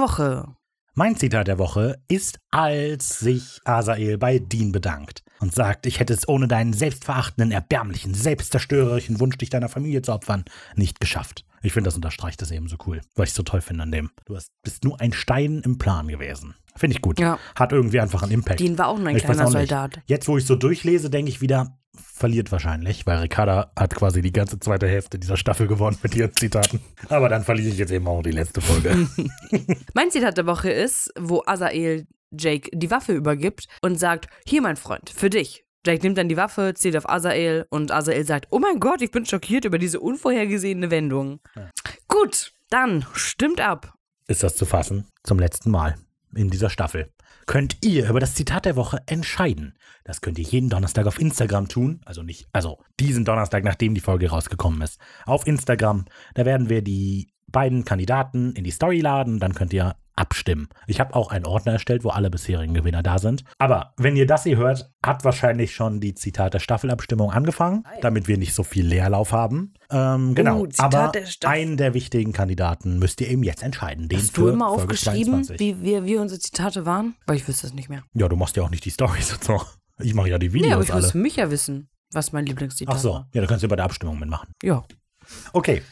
Woche. Mein Zitat der Woche ist, als sich Asael bei Dean bedankt und sagt, ich hätte es ohne deinen selbstverachtenden, erbärmlichen, selbstzerstörerischen Wunsch, dich deiner Familie zu opfern, nicht geschafft. Ich finde, das unterstreicht das eben so cool, weil ich es so toll finde an dem. Du hast, bist nur ein Stein im Plan gewesen. Finde ich gut. Ja. Hat irgendwie einfach einen Impact. Dean war auch nur ein Ich kleiner auch nicht. Soldat. Jetzt, wo ich so durchlese, denke ich wieder, verliert wahrscheinlich, weil Ricarda hat quasi die ganze zweite Hälfte dieser Staffel gewonnen mit ihren Zitaten. Aber dann verliere ich jetzt eben auch die letzte Folge. Mein Zitat der Woche ist, wo Asael Jake die Waffe übergibt und sagt, hier mein Freund, für dich. Jake nimmt dann die Waffe, zielt auf Asael und Asael sagt, oh mein Gott, ich bin schockiert über diese unvorhergesehene Wendung. Gut, dann stimmt ab. ist das zu fassen. Zum letzten Mal in dieser Staffel. Könnt ihr über das Zitat der Woche entscheiden. Das könnt ihr jeden Donnerstag auf Instagram tun. Also nicht, also diesen Donnerstag, nachdem die Folge rausgekommen ist. Auf Instagram. Da werden wir die beiden Kandidaten in die Story laden. Dann könnt ihr abstimmen. Ich habe auch einen Ordner erstellt, wo alle bisherigen Gewinner da sind. Aber wenn ihr das hier hört, hat wahrscheinlich schon die Zitat der Staffelabstimmung angefangen, damit wir nicht so viel Leerlauf haben. Ähm, genau. Zitat Aber der einen der wichtigen Kandidaten müsst ihr eben jetzt entscheiden. Den Hast du immer Folge aufgeschrieben, 22. wie, wie, wie unsere Zitate waren? Weil ich wüsste es nicht mehr. Ja, du machst ja auch nicht die Stories und so. Ich mache ja die Nee, Videos aber ich alle. muss für mich ja wissen, was mein Lieblingszitat Ach so, war. ja, da kannst du bei der Abstimmung mitmachen. Ja. Okay.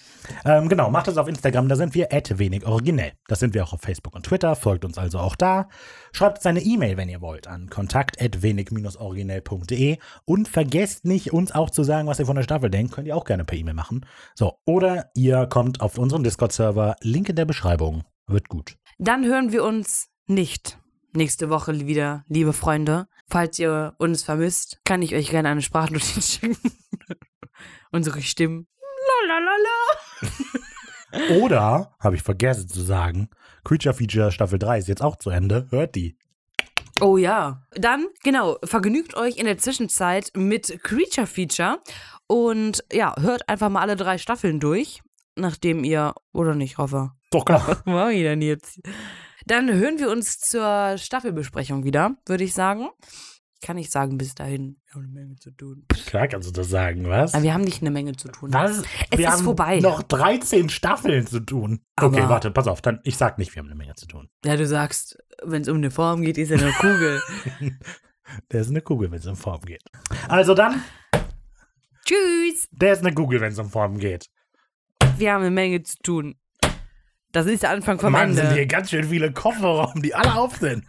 Ähm, genau, macht das auf Instagram, da sind wir wenig originell. Das sind wir auch auf Facebook und Twitter, folgt uns also auch da. Schreibt uns eine E-Mail, wenn ihr wollt, an kontakt wenig-originell.de und vergesst nicht, uns auch zu sagen, was ihr von der Staffel denkt. Könnt ihr auch gerne per E-Mail machen. So, oder ihr kommt auf unseren Discord-Server, Link in der Beschreibung. Wird gut. Dann hören wir uns nicht nächste Woche wieder, liebe Freunde. Falls ihr uns vermisst, kann ich euch gerne eine Sprachnotiz schicken. Unsere Stimmen. Lalalala. Oder, habe ich vergessen zu sagen, Creature Feature Staffel 3 ist jetzt auch zu Ende. Hört die. Oh ja. Dann, genau, vergnügt euch in der Zwischenzeit mit Creature Feature und ja, hört einfach mal alle drei Staffeln durch, nachdem ihr, oder nicht, hoffe. Doch klar. Was machen wir denn jetzt? Dann hören wir uns zur Staffelbesprechung wieder, würde ich sagen. Ich kann nicht sagen, bis dahin. Wir haben eine Menge zu tun. Klar kannst du das sagen, was? Aber wir haben nicht eine Menge zu tun. Was? Es wir ist haben vorbei. noch 13 Staffeln zu tun. okay, Aber- warte, pass auf. Dann, ich sag nicht, wir haben eine Menge zu tun. Ja, du sagst, wenn es um eine Form geht, ist ja eine Kugel. Der ist eine Kugel, wenn es um Form geht. Also dann, Tschüss. der ist eine Kugel, wenn es um Form geht. Wir haben eine Menge zu tun. Das ist der Anfang vom Mann, sind Ende. hier ganz schön viele Kofferraum, die alle auf sind.